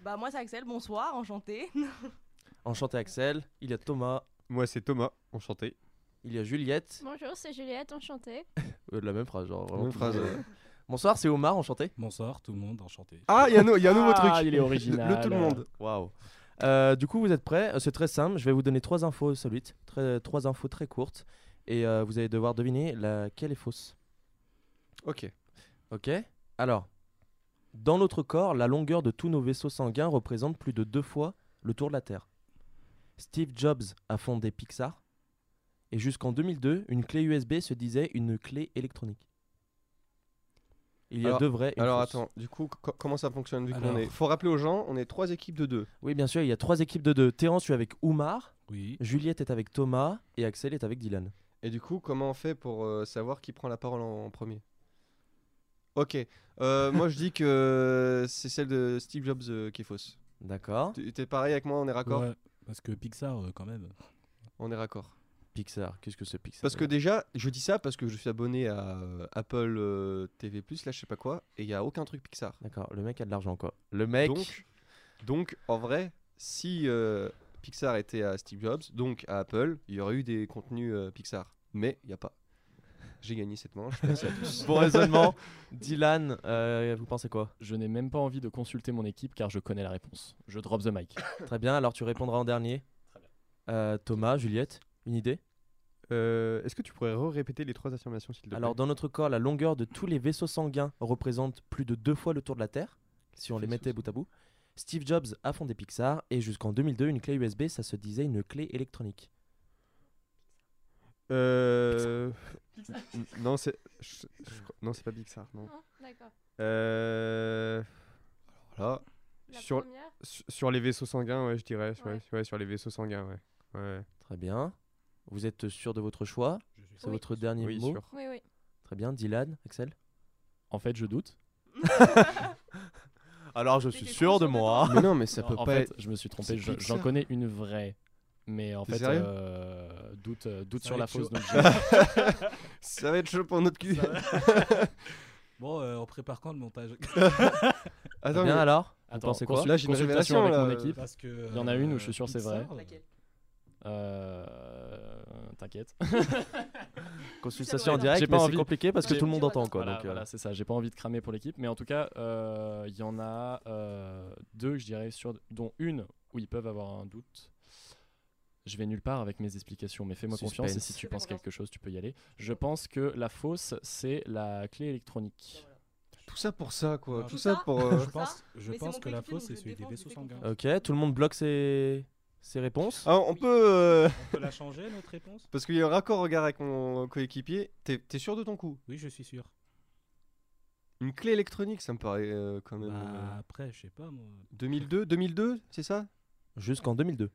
Bah moi c'est Axel, bonsoir, enchanté. Enchanté Axel. Il y a Thomas. Moi c'est Thomas, enchanté. Il y a Juliette. Bonjour, c'est Juliette, enchantée. Euh, la même phrase, genre. vraiment Même phrase, euh. Bonsoir, c'est Omar, enchanté. Bonsoir tout le monde, enchanté. Ah, il y a un nou- il y a un nouveau Ah, truc. il est original. Le tout le monde. Waouh. Euh, du coup, vous êtes prêts? Euh, C'est très simple. Je vais vous donner trois infos solides, très, trois infos très courtes, et euh, vous allez devoir deviner laquelle est fausse. Ok. Ok. Alors, dans notre corps, la longueur de tous nos vaisseaux sanguins représente plus de deux fois le tour de la Terre. Steve Jobs a fondé Pixar, et jusqu'en 2002, une clé USB se disait une clé électronique. Il y a alors, deux et une Alors fausse. attends, du coup, co- comment ça fonctionne vu qu'on Alors- est... Faut rappeler aux gens, on est trois équipes de deux. Oui, bien sûr, il y a trois équipes de deux. Terence, tu es avec Oumar, Oui. Juliette est avec Thomas, et Axel est avec Dylan. Et du coup, comment on fait pour euh, savoir qui prend la parole en, en premier? Ok. Euh, moi je dis que c'est celle de Steve Jobs euh, qui est fausse. D'accord. Tu- T'es pareil avec moi, on est raccord? Ouais, parce que Pixar, euh, quand même. On est raccord. Pixar, qu'est-ce que c'est Pixar Parce que déjà, je dis ça parce que je suis abonné à euh, Apple euh, TV+, là je sais pas quoi, et il y a aucun truc Pixar. D'accord, le mec a de l'argent quoi. Le mec. Donc, donc en vrai, si euh, Pixar était à Steve Jobs, donc à Apple, il y aurait eu des contenus euh, Pixar. Mais il n'y a pas. J'ai gagné cette manche. Merci à tous. Bon raisonnement. Dylan, euh, vous pensez quoi? Je n'ai même pas envie de consulter mon équipe car je connais la réponse. Je drop the mic. Très bien, alors tu répondras en dernier. Euh, Thomas, Juliette, une idée? Euh, Est-ce que tu pourrais répéter les trois affirmations s'il te plaît? Alors dans notre corps, la longueur de tous les vaisseaux sanguins représente plus de deux fois le tour de la Terre, si on les mettait bout à bout. Steve Jobs a fondé Pixar et jusqu'en 2002, une clé USB, ça se disait une clé électronique. Euh... non, c'est je- je crois- non, c'est pas Pixar, non. D'accord. Euh... Alors là, La sur, première su- sur les vaisseaux sanguins, ouais, je dirais, ouais. Ouais. ouais, sur les vaisseaux sanguins, ouais. ouais. Très bien. Vous êtes sûr de votre choix? C'est Oui. votre dernier Oui, mot? sûr. Oui, oui. Très bien, Dylan, Axel? En fait, je doute. Alors je suis sûr de moi. Mais non, mais ça Non, peut en pas fait, être- je me suis trompé. C'est je- J'en Pixar. connais une vraie. Mais en T'es fait, sérieux? euh, doute, euh, doute sur la fausse. Ça va être chaud pour notre cul. Bon, euh, on prépare quand le montage? Attends, bien mais- alors? Attends, pensez quoi? Là, j'ai une consultation révélation, avec là. mon équipe. Parce que, Il y en a une où euh, je suis sûr c'est Pixar, vrai. Euh, T'inquiète. Consultation en direct, mais c'est compliqué parce que tout le monde entend quoi. Voilà, donc, euh, voilà, c'est ça. J'ai pas envie de cramer pour l'équipe, mais en tout cas, euh, il y en a euh, deux, je dirais, sur, dont une où ils peuvent avoir un doute. Je vais nulle part avec mes explications, mais fais-moi confiance et si tu penses quelque chose, tu peux y aller. Je pense que la fausse, c'est la clé électronique. Tout ça pour ça, quoi. Tout ça pour. euh, Je pense, je que la fausse, c'est celui des vaisseaux sanguins. Ok, tout le monde bloque ses, ses réponses. Ah, on peut. euh, On peut la changer, notre réponse? Parce qu'il y a un raccord regard avec mon coéquipier. T'es sûr de ton coup? Oui, je suis sûr. Une clé électronique, ça me paraît euh, quand même. Bah, euh, après, je sais pas, moi. 2002 2002, c'est ça? Jusqu'en 2002.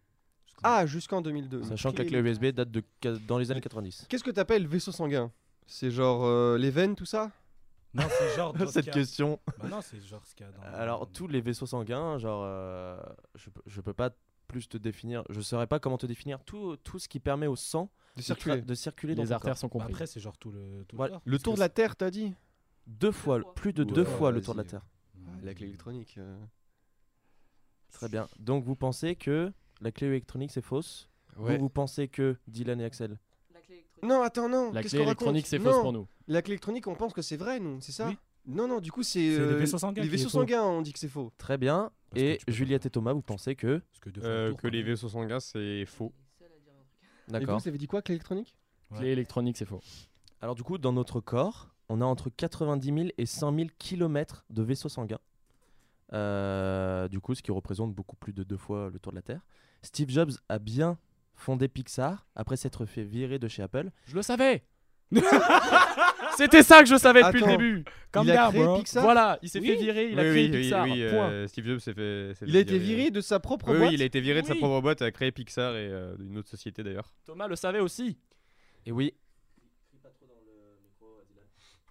Ah, jusqu'en 2002. Sachant que la clé USB date de dans les années 90. Qu'est-ce que t'appelles vaisseau sanguin? C'est genre euh, les veines, tout ça? Non, c'est genre. ce Cette question. Bah non, c'est genre ce qu'il y a dans. Alors, tous les vaisseaux sanguins, genre, euh, je, peux- je peux pas plus te définir, je saurais pas comment te définir tout, tout ce qui permet au sang De circuler. de circuler dans Les artères sont Bah, comprises. après, c'est genre tout le. Tout Voilà. corps, Le tour de la Terre, t'as dit? Deux fois, plus de deux Ouais, fois le tour de la. Terre. Ah, La clé électronique. euh. Très bien. Donc vous pensez que la clé électronique c'est fausse Ouais. Vous, vous pensez que Dylan et Axel Non, attends, non. La clé électronique, c'est fausse pour nous. La clé électronique, on pense que c'est vrai, nous, c'est ça Oui. Non, non, du coup, c'est. Les euh, vaisseaux sanguins Les vaisseaux on dit que c'est faux. Très bien. Parce Et Juliette et Thomas, vous pensez que que deux fois le Euh, tour, que les vaisseaux sanguins, c'est faux. Et D'accord. vous, vous avez dit quoi que l'électronique Clé électronique, c'est faux. Alors du coup, dans notre corps, on a entre 90 000 et 100 000 kilomètres de vaisseaux sanguins. Euh, du coup, ce qui représente beaucoup plus de deux fois le tour de la Terre. Steve Jobs a bien fondé Pixar après s'être fait virer de chez Apple. Je le savais C'était ça que je savais depuis Attends, le début Calm il a créé bro. Pixar Voilà, il s'est Oui. fait virer, il a créé oui, Pixar. euh, Steve Jobs s'est fait. s'est Il a été viré de sa propre Oui, oui, boîte il a été viré de sa propre boîte, a créé Pixar et euh, une autre société d'ailleurs. Thomas le savait aussi. Et oui,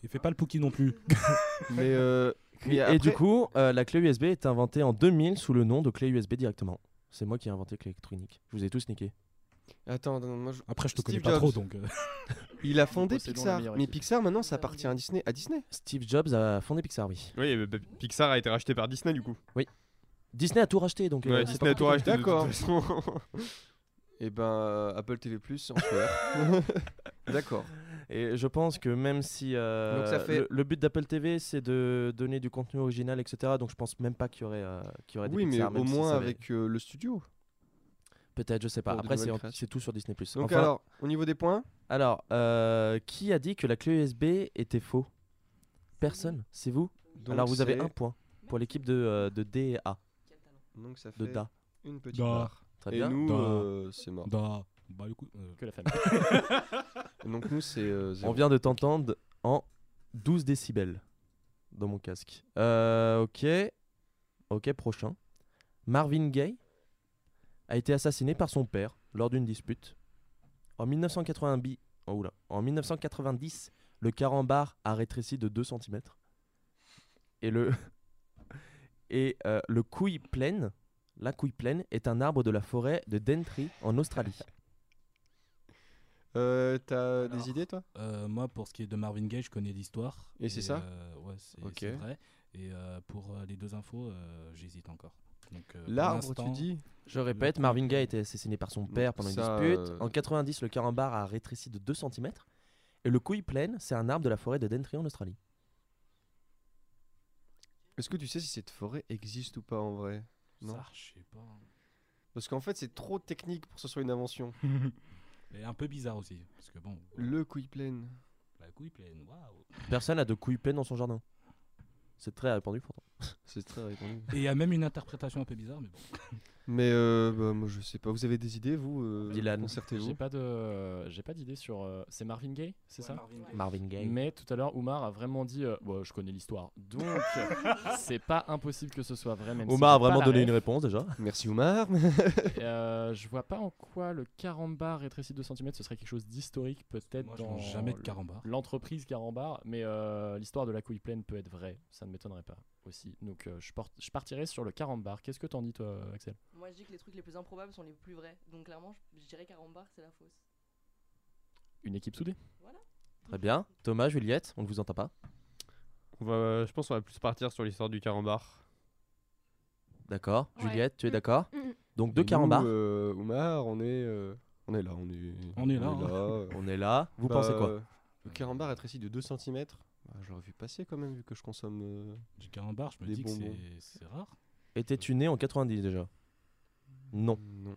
Il fait pas le Pookie non plus. Mais. euh, et après- du coup, euh, la clé USB est inventée en 2000 sous le nom de clé USB directement. C'est moi qui ai inventé clé électronique. Je vous ai tous niqué. Attends, non, moi, je- Après, je te Steve connais pas trop, donc. euh, Il a fondé Possédons la Pixar. meilleure Mais équipe. Pixar, maintenant, ça appartient à Disney. À Disney Steve Jobs a fondé Pixar, oui. Oui, mais, bah, Pixar a été racheté par Disney du coup. Disney a tout racheté, donc. euh, Ouais, c'est Disney pas a tout compliqué. racheté. de toute D'accord. façon. Et ben, euh, Apple TV Plus en sueur. D'accord. Et je pense que même si euh, Donc ça fait- le, le but d'Apple TV c'est de donner du contenu original, etc. Donc je pense même pas qu'il y aurait, euh, qu'il y aurait des Oui, mais au si moins avait- avec euh, le studio. Peut-être, je sais pas. pour de Après, c'est, en- tout sur Disney+. Donc Enfin, alors, au niveau des points? alors, euh, qui a dit que la clé USB était faux? Personne. C'est vous? Donc Alors vous avez un point pour l'équipe de, euh, de D et A. Donc ça De fait Da. une petite Da. barre. Très Et bien. nous, Da. euh, c'est mort. Da. Bah, du coup, euh, Que la famille. Donc nous, c'est euh, zéro. On vient de t'entendre en 12 décibels dans mon casque. Euh, ok. Ok, prochain. Marvin Gaye a été assassiné par son père lors d'une dispute. En 1990, oh, oula. en 1990, le carambar a rétréci de 2 cm. Et le, et, euh, le couille pleine, la couille pleine, est un arbre de la forêt de Dentry en Australie. Euh, T'as des idées, toi? euh, moi, pour ce qui est de Marvin Gaye, je connais l'histoire. Et c'est ça? euh, Ouais, c'est vrai. Et euh, pour les deux infos, euh, j'hésite encore. Donc, euh, L'arbre, tu dis? Je répète, Marvin Gaye a été assassiné par son père pendant une dispute. euh, En 90, le carambar a rétréci de 2 cm. Et le couille pleine, c'est un arbre de la forêt de Dentry en Australie. Est-ce que tu sais si cette forêt existe ou pas en vrai? Non? Ça, je sais pas. Parce qu'en fait, c'est trop technique pour que ce soit une invention. Et un peu bizarre aussi. Parce que bon, Le couille pleine. la couille pleine, waouh. Personne n'a de couilles pleines dans son jardin. C'est très répandu pourtant. C'est très répandu. Et il y a même une interprétation un peu bizarre, mais bon. Mais euh, bah, moi, je sais pas. Vous avez des idées, vous euh, Dylan. J'ai Concertez-vous. pas de, j'ai pas d'idée sur. euh, c'est Marvin Gaye, c'est Ouais, ça Marvin Gaye. Mais tout à l'heure, Oumar a vraiment dit euh, bon, Je connais l'histoire. Donc, c'est pas impossible que ce soit vrai. Même si Omar a j'ai pas vraiment la donné ref. une réponse déjà. Merci, Oumar. Euh, je vois pas en quoi le carambar rétréci de 2 cm ce serait quelque chose d'historique, peut-être Moi, je dans mange jamais de carambar. l'entreprise carambar, mais euh, l'histoire de la couille pleine peut être vraie, ça ne m'étonnerait pas aussi. Donc euh, je, porte- je partirais sur le carambar. Qu'est-ce que t'en dis toi, Axel? Moi, je dis que les trucs les plus improbables sont les plus vrais. Donc, clairement, je, je dirais Carambar, c'est la fausse. Une équipe soudée? Très bien. Thomas, Juliette, on ne vous entend pas. On va, je pense qu'on va plus partir sur l'histoire du carambar. D'accord. Ouais. Juliette, tu es Mm. d'accord? Mm. Donc Et deux carambars. euh, Oumar, on est, euh, on est là, on est, On est là, hein. euh. On est là. Vous Bah, pensez quoi? euh, Le carambar rétréci de 2 cm. J'aurais vu passer quand même, vu que je consomme. euh, Du carambar, je me Des dis que bonbons. c'est- c'est rare. Étais-tu né en 90 déjà? Non. Non.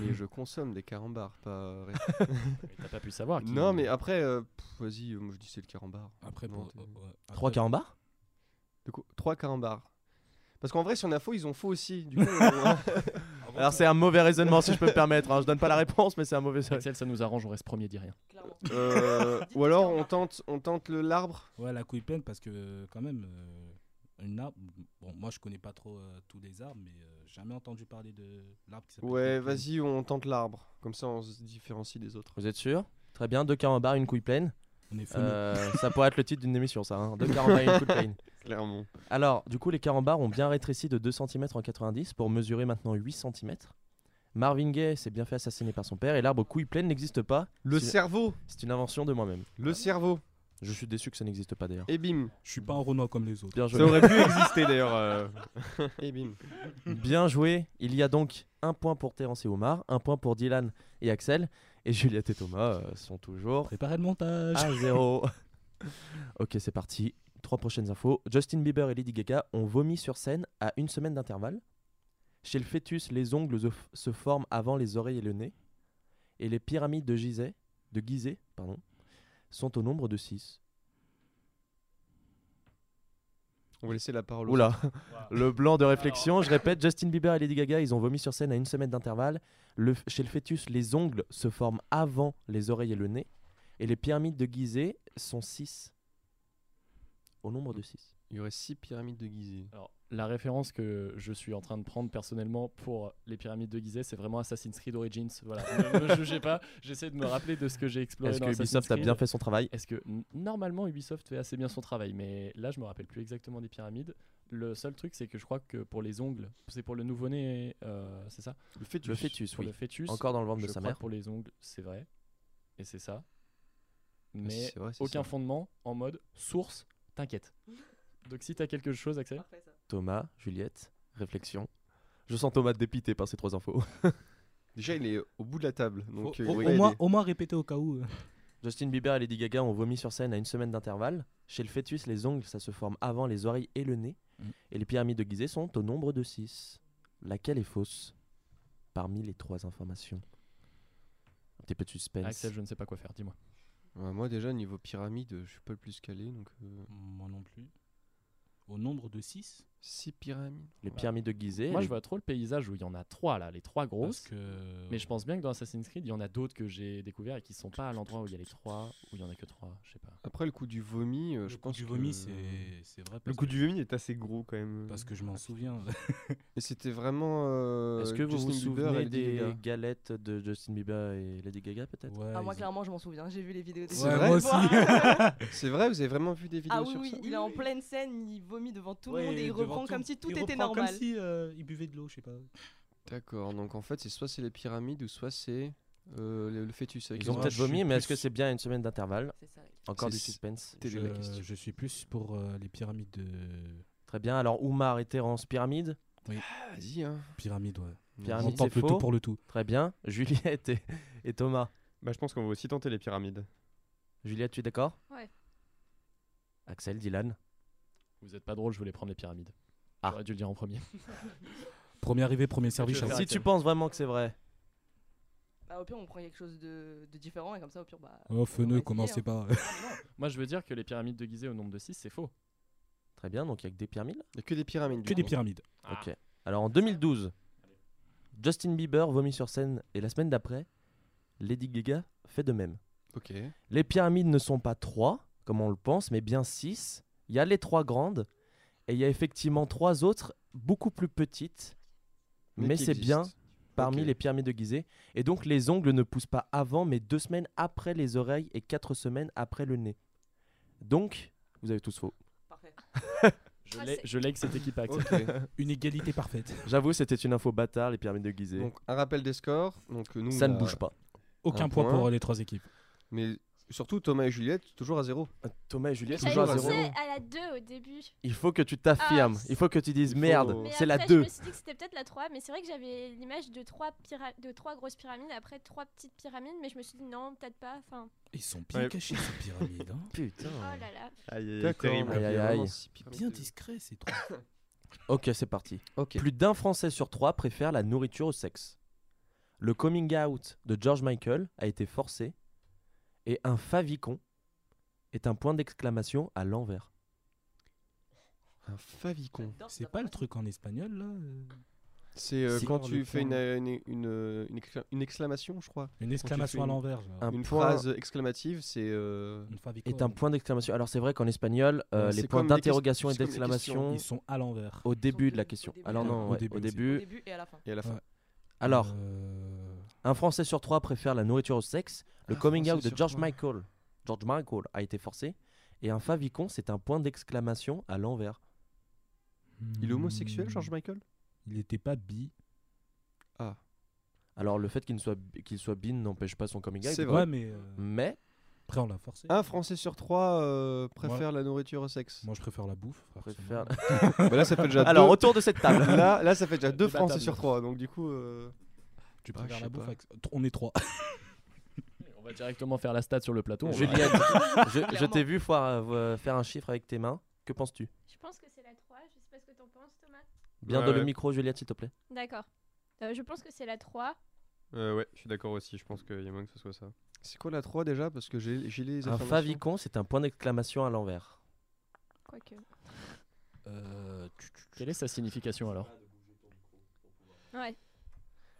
mais je consomme des carambars, pas. Mais T'as pas pu savoir. qui- non, mais après, euh, pff, vas-y, euh, moi je dis c'est le carambar. Après, Non, pour, t'es- euh, ouais, carambars? De quoi? Trois carambars. Parce qu'en vrai, si on a faux, ils ont faux aussi. Du coup, on- Alors c'est un mauvais raisonnement si je peux me permettre. hein. Je donne pas la réponse, mais c'est un mauvais. Axel, ça nous arrange, on reste premier, dis rien. Euh, ou alors on tente, on tente le l'arbre. Ouais, la couille pleine, parce que quand même, euh, une arbre. Bon, moi je connais pas trop euh, tous les arbres, mais euh, j'ai jamais entendu parler de l'arbre qui s'appelle. Ouais, vas-y, on tente l'arbre. Comme ça, on se différencie des autres. Vous êtes sûr? Très bien. Deux carambars, une couille pleine. On est fameux. Euh, ça pourrait être le titre d'une émission, ça. Hein. Deux carambars et une pleine. Clairement. Alors, du coup, les carambars ont bien rétréci de 2 cm en 90 pour mesurer maintenant 8 cm. Marvin Gaye s'est bien fait assassiner par son père et l'arbre couille pleine n'existe pas. Le cerveau. C'est une invention de moi-même. Le cerveau. Je suis déçu que ça n'existe pas d'ailleurs. Et bim. Je suis pas un Renoir comme les autres. Bien joué. Ça aurait pu exister d'ailleurs. euh. Et bim. Bien joué. Il y a donc un point pour Terence et Omar, un point pour Dylan et Axel. Et Juliette et Thomas euh, sont toujours Préparez le montage. à zéro. ok, c'est parti. trois prochaines infos. Justin Bieber et Lady Gaga ont vomi sur scène à une semaine d'intervalle. Chez le fœtus, les ongles se, se forment avant les oreilles et le nez. Et les pyramides de Gizeh, de Gizeh pardon, sont au nombre de 6. On va laisser la parole Oula, le blanc de réflexion. Je répète, Justin Bieber et Lady Gaga, ils ont vomi sur scène à une semaine d'intervalle. Le- chez le fœtus, les ongles se forment avant les oreilles et le nez. Et les pyramides de Gizeh sont 6. Au nombre de 6. Il y aurait six pyramides de Gizeh. Alors, la référence que je suis en train de prendre personnellement pour les pyramides de Gizeh, c'est vraiment Assassin's Creed Origins. Voilà, ne me jugez pas, j'essaie de me rappeler de ce que j'ai exploré Est-ce que Assassin's Ubisoft a bien fait son travail Est-ce que normalement Ubisoft fait assez bien son travail, mais là je me rappelle plus exactement des pyramides. Le seul truc, c'est que je crois que pour les ongles, c'est pour le nouveau-né, euh, c'est ça? Le fœtus. Le fœtus, Pour oui. le fœtus. Encore dans le ventre de sa crois mère. Pour les ongles, c'est vrai. Et c'est ça. Mais vrai, c'est aucun ça. fondement en mode source, t'inquiète. Donc si t'as quelque chose, Axel? Thomas, Juliette, réflexion. Je sens Thomas dépité par ces trois infos. Déjà, il est au bout de la table. Donc, Au, euh, au- moins, au moins répéter au cas où. euh. Justin Bieber et Lady Gaga ont vomi sur scène à une semaine d'intervalle. Chez le fœtus, les ongles, ça se forme avant les oreilles et le nez. Mm. Et les pyramides de Gizeh sont au nombre de 6. Laquelle est fausse Parmi les trois informations? Un petit peu de suspense. Axel, je ne sais pas quoi faire, dis-moi. Ouais, moi, déjà, niveau pyramide, je suis pas le plus calé. Donc, euh, Moi non plus. Au nombre de 6 six pyramides. Les pyramides de Gizeh. Moi, les- je vois trop le paysage où il y en a trois là, les trois grosses. Parce que. Mais je pense bien que dans Assassin's Creed, il y en a d'autres que j'ai découvert et qui sont pas à l'endroit où il y a les trois, où il y en a que trois, je sais pas. Après, le coup du vomi, euh, je Le coup pense du que- vomi, c'est c'est vrai. Le coup que- du vomi est assez gros quand même. Parce que je m'en souviens. Et c'était vraiment. euh, Est-ce que vous Justin vous souvenez des Gaga. galettes de Justin Bieber et Lady Gaga peut-être? Ouais, Ah, moi, ils- clairement, je m'en souviens. J'ai vu les vidéos des C'est Ouais, vrai moi aussi. C'est vrai, vous avez vraiment vu des vidéos Ah oui, sur oui, ça? il est en pleine scène, il vomit devant tout le monde et il reprend tout- comme si tout il était normal. Comme si euh, il buvait de l'eau, je sais pas. D'accord, donc en fait, c'est soit c'est les pyramides ou soit c'est euh, le, le fœtus. avec Ils ont peut-être vomi, mais est-ce que c'est bien une semaine d'intervalle. Encore du suspense. La question. Je, suis plus pour euh, les pyramides de. Très bien. Alors, Oumar et Terence, pyramide Vas-y, hein. Pyramides, ouais. Pyramide, On tente le tout pour le tout. Très bien. Juliette et, et Thomas. Bah, je pense qu'on va aussi tenter les pyramides. Juliette, tu es d'accord Ouais. Axel, Dylan. Vous êtes pas drôle, je voulais prendre les pyramides. Ah. J'aurais dû le dire en premier. Premier arrivé, premier servi. Si tu penses vraiment que c'est vrai, Bah, au pire, on prend quelque chose de, de différent et comme ça, au pire, bah. Oh, feneux, commencez hein. pas. Moi, je veux dire que les pyramides de Gizeh au nombre de 6, c'est faux. très bien. Donc, il n'y a que des pyramides? Il n'y a que des pyramides. que des pyramides. Ok. Alors, en 2012, Justin Bieber vomit sur scène et la semaine d'après, Lady Gaga fait de même. Ok. Les pyramides ne sont pas trois, comme on le pense, mais bien six. Il y a les trois grandes et il y a effectivement trois autres beaucoup plus petites, Mais c'est bien parmi les pyramides de Gizeh. Et donc les ongles ne poussent pas avant, mais deux semaines après les oreilles et quatre semaines après le nez. Donc, vous avez tous faux. Parfait. Je Ah, l'ai- je lègue cette équipe à Axel. Ok. Une égalité parfaite. J'avoue, c'était une info bâtard, les pyramides de Gizeh. donc, un rappel des scores. Donc, nous, Ça ne a- bouge pas. Aucun Un point, point. pour les trois équipes. Mais surtout, Thomas et Juliette, toujours à zéro. Euh, Thomas et Juliette, toujours à zéro. à la 2 au début. Il faut que tu t'affirmes. Ah, Il faut que tu dises merde, c'est la après, 2. Je me suis dit que c'était peut-être la 3, mais c'est vrai que j'avais l'image de trois, pyra- de trois grosses pyramides, après trois petites pyramides, mais je me suis dit non, peut-être pas. Enfin, Ils sont bien Ouais. cachés, ces pyramides. hein. Putain. oh là là. Aïe, aïe, terrible. Aïe, aïe, Bien discret, ces trois. Ok, c'est parti. Ok. Plus d'un Français sur trois préfère la nourriture au sexe. Le coming out de George Michael a été forcé et un favicon est un point d'exclamation à l'envers. Un favicon. C'est pas le truc en espagnol, là euh C'est euh, quand tu fais une, point. une, une, une excla- une exclamation, je crois. Une exclamation à l'envers. Un une point phrase exclamative, c'est. euh, est un point d'exclamation. Alors c'est vrai qu'en espagnol, euh, les points d'interrogation et d'exclamation Ils sont à l'envers. au début de la question. Alors non, au ouais, début au début. début et à la fin. Et à la fin. Ouais. Alors, Euh, un Français sur trois préfère la nourriture au sexe. Le Un coming out de George. Michael, George Michael a été forcé et un favicon c'est un point d'exclamation à l'envers. Il est homosexuel, George Michael? Il était pas bi. Ah. Alors le fait qu'il soit qu'il soit bin n'empêche pas son coming out. C'est vrai. Ouais, mais euh, Mais après, on l'a forcé. Un Français sur trois euh, préfère la nourriture au sexe. Moi, je préfère la bouffe. préfère. Bah là, ça fait déjà Alors deux. autour de cette table. Là, là, ça fait déjà deux. Français sur trois. Donc, du coup. euh, Tu Ah, préfères je la sais bouffe pas. avec- On est trois. Va directement faire la stat sur le plateau. Juliette, je, t'ai vu foire- euh, faire un chiffre avec tes mains. Que penses-tu? Je pense que c'est la 3. Je sais pas ce que t'en penses, Thomas. Bien Ouais, dans le micro, Juliette, s'il te plaît. D'accord. Euh, je pense que c'est la 3. Euh, ouais, je suis d'accord aussi. Je pense qu'il y a moyen que ce soit ça. C'est quoi la 3 déjà? Parce que j'ai les Un favicon, c'est un point d'exclamation à l'envers. Quoique. Euh, Quelle est sa signification alors? Ouais.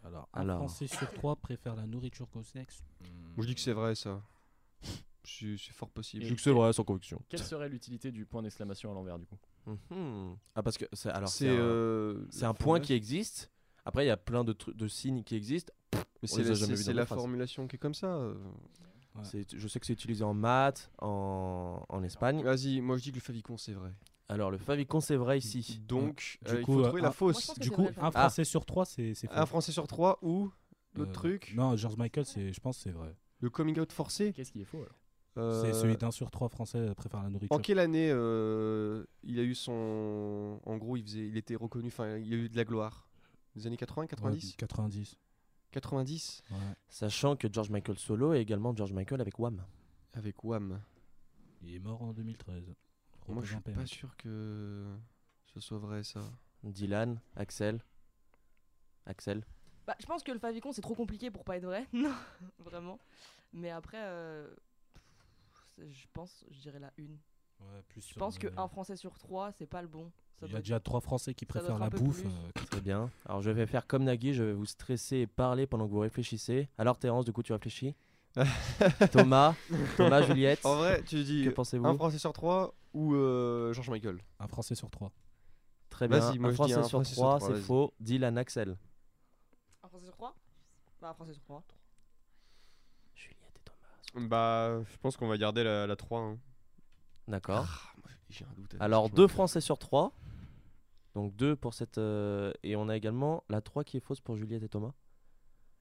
Alors, un Alors. Français sur trois préfère la nourriture qu'au sexe. Moi je dis que c'est vrai ça. C'est c'est fort possible. Et Je dis que c'est vrai, sans conviction. Quelle serait l'utilité du point d'exclamation à l'envers du coup? Mhm. Ah parce que c'est alors C'est, un, euh, c'est la un point qui existe. Après il y a plein de trucs de signes qui existent. Mais On c'est les a la, jamais c'est- vus c'est dans la des phrases. formulation qui est comme ça. euh. C'est- Je sais que c'est utilisé en maths, en, en Espagne. Vas-y, moi je dis que le favicon c'est vrai. Alors le favicon c'est vrai ici. Donc, Du euh, il coup, faut euh, trouver un- la fausse. je pense que Du coup, un Ah. Français sur trois, c'est c'est faux. Un Français sur trois ou l'autre Euh, truc Non, George Michael, c'est, je pense que c'est vrai. Le coming out forcé Qu'est-ce qui est faux alors C'est celui d'un sur trois Français préfère la nourriture. En quelle année euh, il a eu son. En gros, il, faisait... il était reconnu, enfin, il a eu de la gloire Des années 80, 90 Ouais, 90. 90 Ouais. Sachant que George Michael solo et également George Michael avec Wham. Avec Wham. Il est mort en 2013. Moi, je suis pas mec. sûr que ce soit vrai ça. Dylan, Axel. Axel. Bah, je pense que le favicon c'est trop compliqué pour pas être vrai. Non, vraiment. Mais après, euh, je pense, je dirais la une. Ouais, plus je pense le- qu'un Français sur trois, c'est pas le bon. Ça Il y a être- déjà trois Français qui préfèrent la bouffe. euh, Très bien. Alors je vais faire comme Nagui, je vais vous stresser et parler pendant que vous réfléchissez. Alors Terence, du coup tu réfléchis? Thomas Thomas, Juliette En vrai, tu dis Que pensez-vous? un Français sur trois ou euh, George Michael Un Français sur trois. Très bien. Vas-y, moi, un je dis Français un sur Français sur trois, trois, c'est vas-y. faux. Dylan, Axel. Un Français sur trois? Bah, un Français sur trois. Bah, je pense qu'on va garder la, la 3. hein. D'accord. Ah, moi, j'ai un doute. Alors deux. Français sur trois. Donc deux pour cette... euh, Et on a également la 3 qui est fausse pour Juliette et Thomas.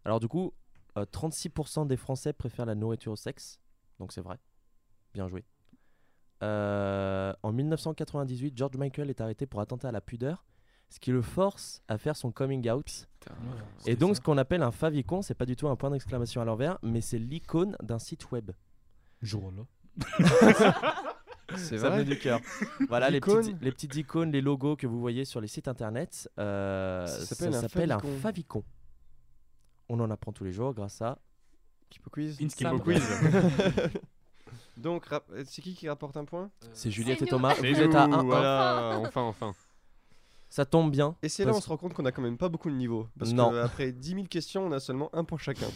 Alors du coup, euh, 36% des Français préfèrent la nourriture au sexe. Donc c'est vrai. Bien joué. Euh, en 1998, George Michael est arrêté pour attentat à la pudeur, ce qui le force à faire son coming out. Et donc ça. ce qu'on appelle un favicon, c'est pas du tout un point d'exclamation à l'envers, mais c'est l'icône d'un site web. Jour là. C'est Ça vrai du cœur. Voilà les petites, les petites icônes, les logos que vous voyez sur les sites internet. euh, Ça s'appelle un favicon. On en apprend tous les jours grâce à Kipo Quiz. Kipo Quiz. Donc, rap- euh, c'est qui qui rapporte un point C'est Juliette et nous. Thomas. C'est Vous êtes à nous, 1 voilà, enfin, enfin. Ça tombe bien. Et c'est là parce- on se rend compte qu'on a quand même pas beaucoup de niveaux. Parce Non. qu'après 10 000 questions, on a seulement un point chacun.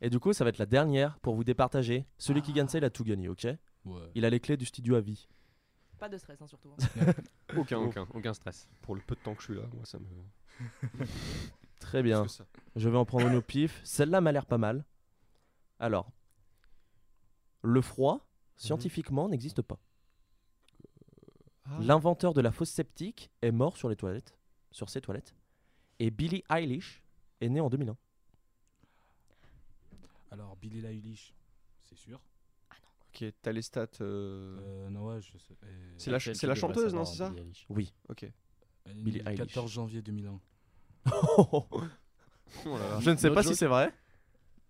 Et du coup, ça va être la dernière pour vous départager. Celui qui gagne ça, il a tout gagné, ok Ouais. Il a les clés du studio à vie. Pas de stress, hein, surtout. hein. Aucun, aucun, aucun stress. Pour le peu de temps que je suis là, moi ça me. Très bien. Plus que ça. Je vais en prendre une au pif. Celle-là m'a l'air pas mal. Alors, le froid, scientifiquement, n'existe pas. Ah. L'inventeur de la fosse septique est mort sur les toilettes, sur ses toilettes. Et Billie Eilish est né en 2001. Alors, Billy Eilish, c'est sûr. Ok, t'as les stats. euh, Euh, non, ouais, je sais. euh, C'est la, ch- c'est chanteuse, non, c'est ça Billie Eilish Oui. Ok. elle est Billie née le Eilish. 14 janvier 2001. Oh là là. Je ne sais No pas joke. si c'est vrai.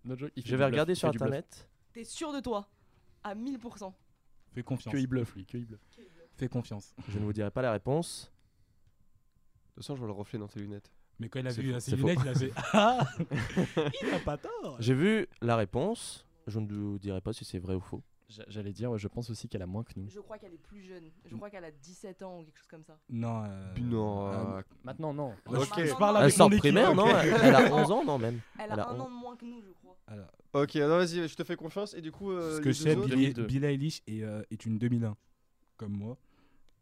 No joke, il fait Je du vais bluff, regarder il sur fait du bluff. internet. T'es sûr de toi À 1000%. Fais confiance. Que il bluffe, lui, que il bluffe. Fais confiance. Je ne vous dirai pas la réponse. De toute façon, je vois le reflet dans tes lunettes. Mais quand il a vu ses faux. lunettes, il a fait Ah Il a pas tort J'ai vu la réponse. Je ne vous dirai pas si c'est vrai ou faux. J'a- J'allais dire, ouais, je pense aussi qu'elle a moins que nous. Je crois qu'elle est plus jeune. Je crois qu'elle a 17 ans ou quelque chose comme ça. Non. euh, Non. euh, Maintenant, non. moi, je- Ok. Je parle Elle avec sort mon de primaire, non elle, elle a 11 ans, non même. Elle, Elle a a un on- an de moins que nous, je crois. Alors, Ok, vas-y, je te fais confiance. Et du coup, euh, ce les que je deux sais, autres Billie, 2002. Billie Eilish est, euh, est une 2001. Comme moi.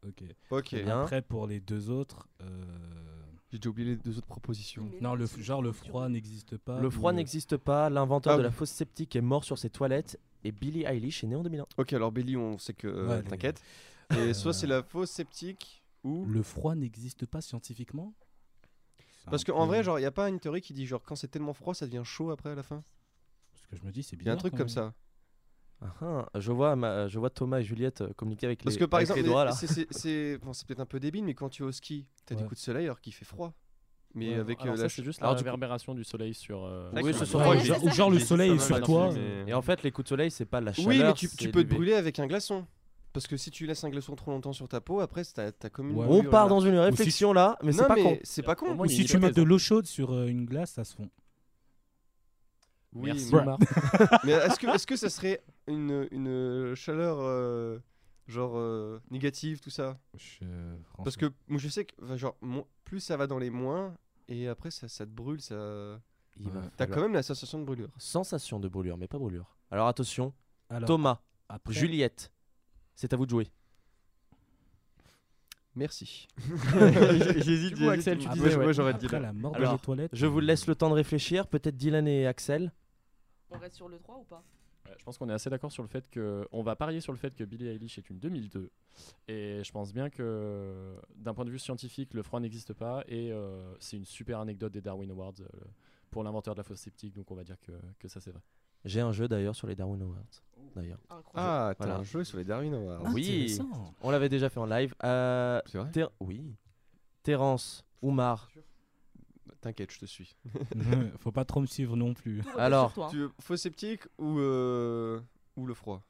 Ok. Ok. Bien. Après, pour les deux autres. euh, J'ai déjà oublié les deux autres propositions. Mais Non, le, genre le froid n'existe pas. Le froid n'existe pas. L'inventeur Ah de la fosse septique est mort sur ses toilettes. Et Billie Eilish est né en 2001. Ok, alors Billy, on sait que. euh, Ouais, les- T'inquiète. Et soit c'est la fausse sceptique ou. Le froid n'existe pas scientifiquement? C'est Parce un qu'en peu- vrai, genre, y a pas une théorie qui dit genre quand c'est tellement froid, ça devient chaud après à la fin? Ce que je me dis, c'est Il y a bizarre. un truc quand comme même. ça. Ah, ah, je, vois ma- je vois Thomas et Juliette euh, communiquer avec Parce les, que par avec exemple, les doigts là. c'est- c'est c'est- bon, c'est peut-être un peu débile, mais quand tu es au ski, t'as des Ouais. coups de soleil alors qu'il fait froid. Mais Ouais, avec alors euh, ça, la c'est juste Alors, la du coup- réverbération du soleil sur. euh, Oui, ce. Ouais, Ouais, genre, le soleil est sur toi. mais- Et en fait, les coups de soleil, c'est pas la chaleur. Oui, mais tu, peux te brûler avec un glaçon. Parce que si tu laisses un glaçon trop longtemps sur ta peau, après t'as t'as comme une. Ouais. On part là. dans une Ou si réflexion là, mais c'est pas con. C'est pas con. Ou si tu mets de l'eau chaude sur euh, une glace, ça se fond. Oui, Merci, mais- est-ce que, est-ce que ça serait une, une chaleur euh, genre euh, négative, tout ça? Je- Parce que moi je sais que genre, plus ça va dans les moins, et après ça, ça te brûle, ça. T'as falloir- quand même la sensation de brûlure. Sensation de brûlure, mais pas brûlure. Alors attention, Alors, Thomas, après- Juliette, c'est à vous de jouer. Merci. J'hésite, Moi, j'aurais dit là. la mort Alors, toilettes. Je vous laisse le temps de réfléchir. Peut-être Dylan et Axel. On reste sur le 3 ou pas? Je pense qu'on est assez d'accord sur le fait que on va parier sur le fait que Billie Eilish est une 2002 et je pense bien que d'un point de vue scientifique le froid n'existe pas et euh, c'est une super anecdote des Darwin Awards euh, pour l'inventeur de la fausse sceptique donc on va dire que, que ça c'est vrai. J'ai un jeu d'ailleurs sur les Darwin Awards. D'ailleurs. Ah, t'as Voilà. un jeu sur les Darwin Awards. Oui, on l'avait déjà fait en live. Euh, C'est vrai Ter- Oui. Terence, Oumar. T'inquiète, je te suis. Faut pas trop me suivre non plus. Alors, Tu veux faux sceptique ou, euh, ou le froid?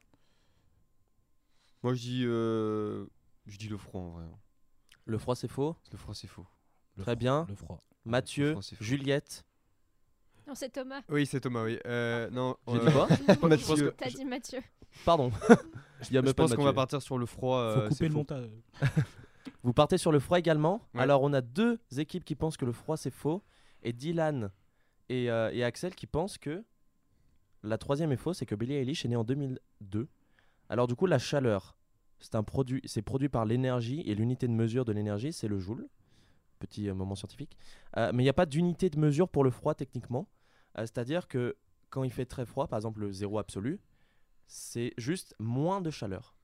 Moi je dis, euh, je dis le froid en vrai. le froid c'est faux? Le froid c'est faux. Le Très froid, bien. Le froid. Mathieu, froid. Juliette. Non, c'est Thomas. Oui, c'est Thomas, oui. Euh, non, J'ai euh, dit quoi? Mathieu. T'as dit Mathieu. Pardon. Je pense qu'on va partir sur le froid. Faut euh, couper le montage. Vous partez sur le froid également. Ouais. Alors on a deux équipes qui pensent que le froid c'est faux et Dylan et, euh, et Axel qui pensent que la troisième est fausse et que Billie Eilish est née en 2002. Alors du coup la chaleur, c'est un produit, c'est produit par l'énergie et l'unité de mesure de l'énergie c'est le joule. Petit euh, moment scientifique. Euh, mais il n'y a pas d'unité de mesure pour le froid techniquement. C'est-à-dire que quand il fait très froid, par exemple le zéro absolu, c'est juste moins de chaleur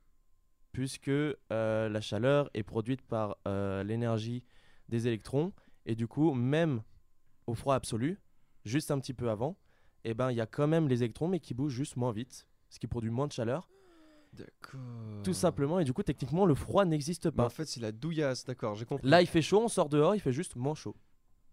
puisque euh, la chaleur est produite par euh, l'énergie des électrons. Et du coup même au froid absolu juste un petit peu avant et ben il y a quand même les électrons mais qui bougent juste moins vite ce qui produit moins de chaleur. D'accord. tout simplement. Et du coup techniquement le froid n'existe Bah, pas. en fait, c'est la douillasse, d'accord, j'ai compris. là il fait chaud on sort dehors il fait juste moins chaud.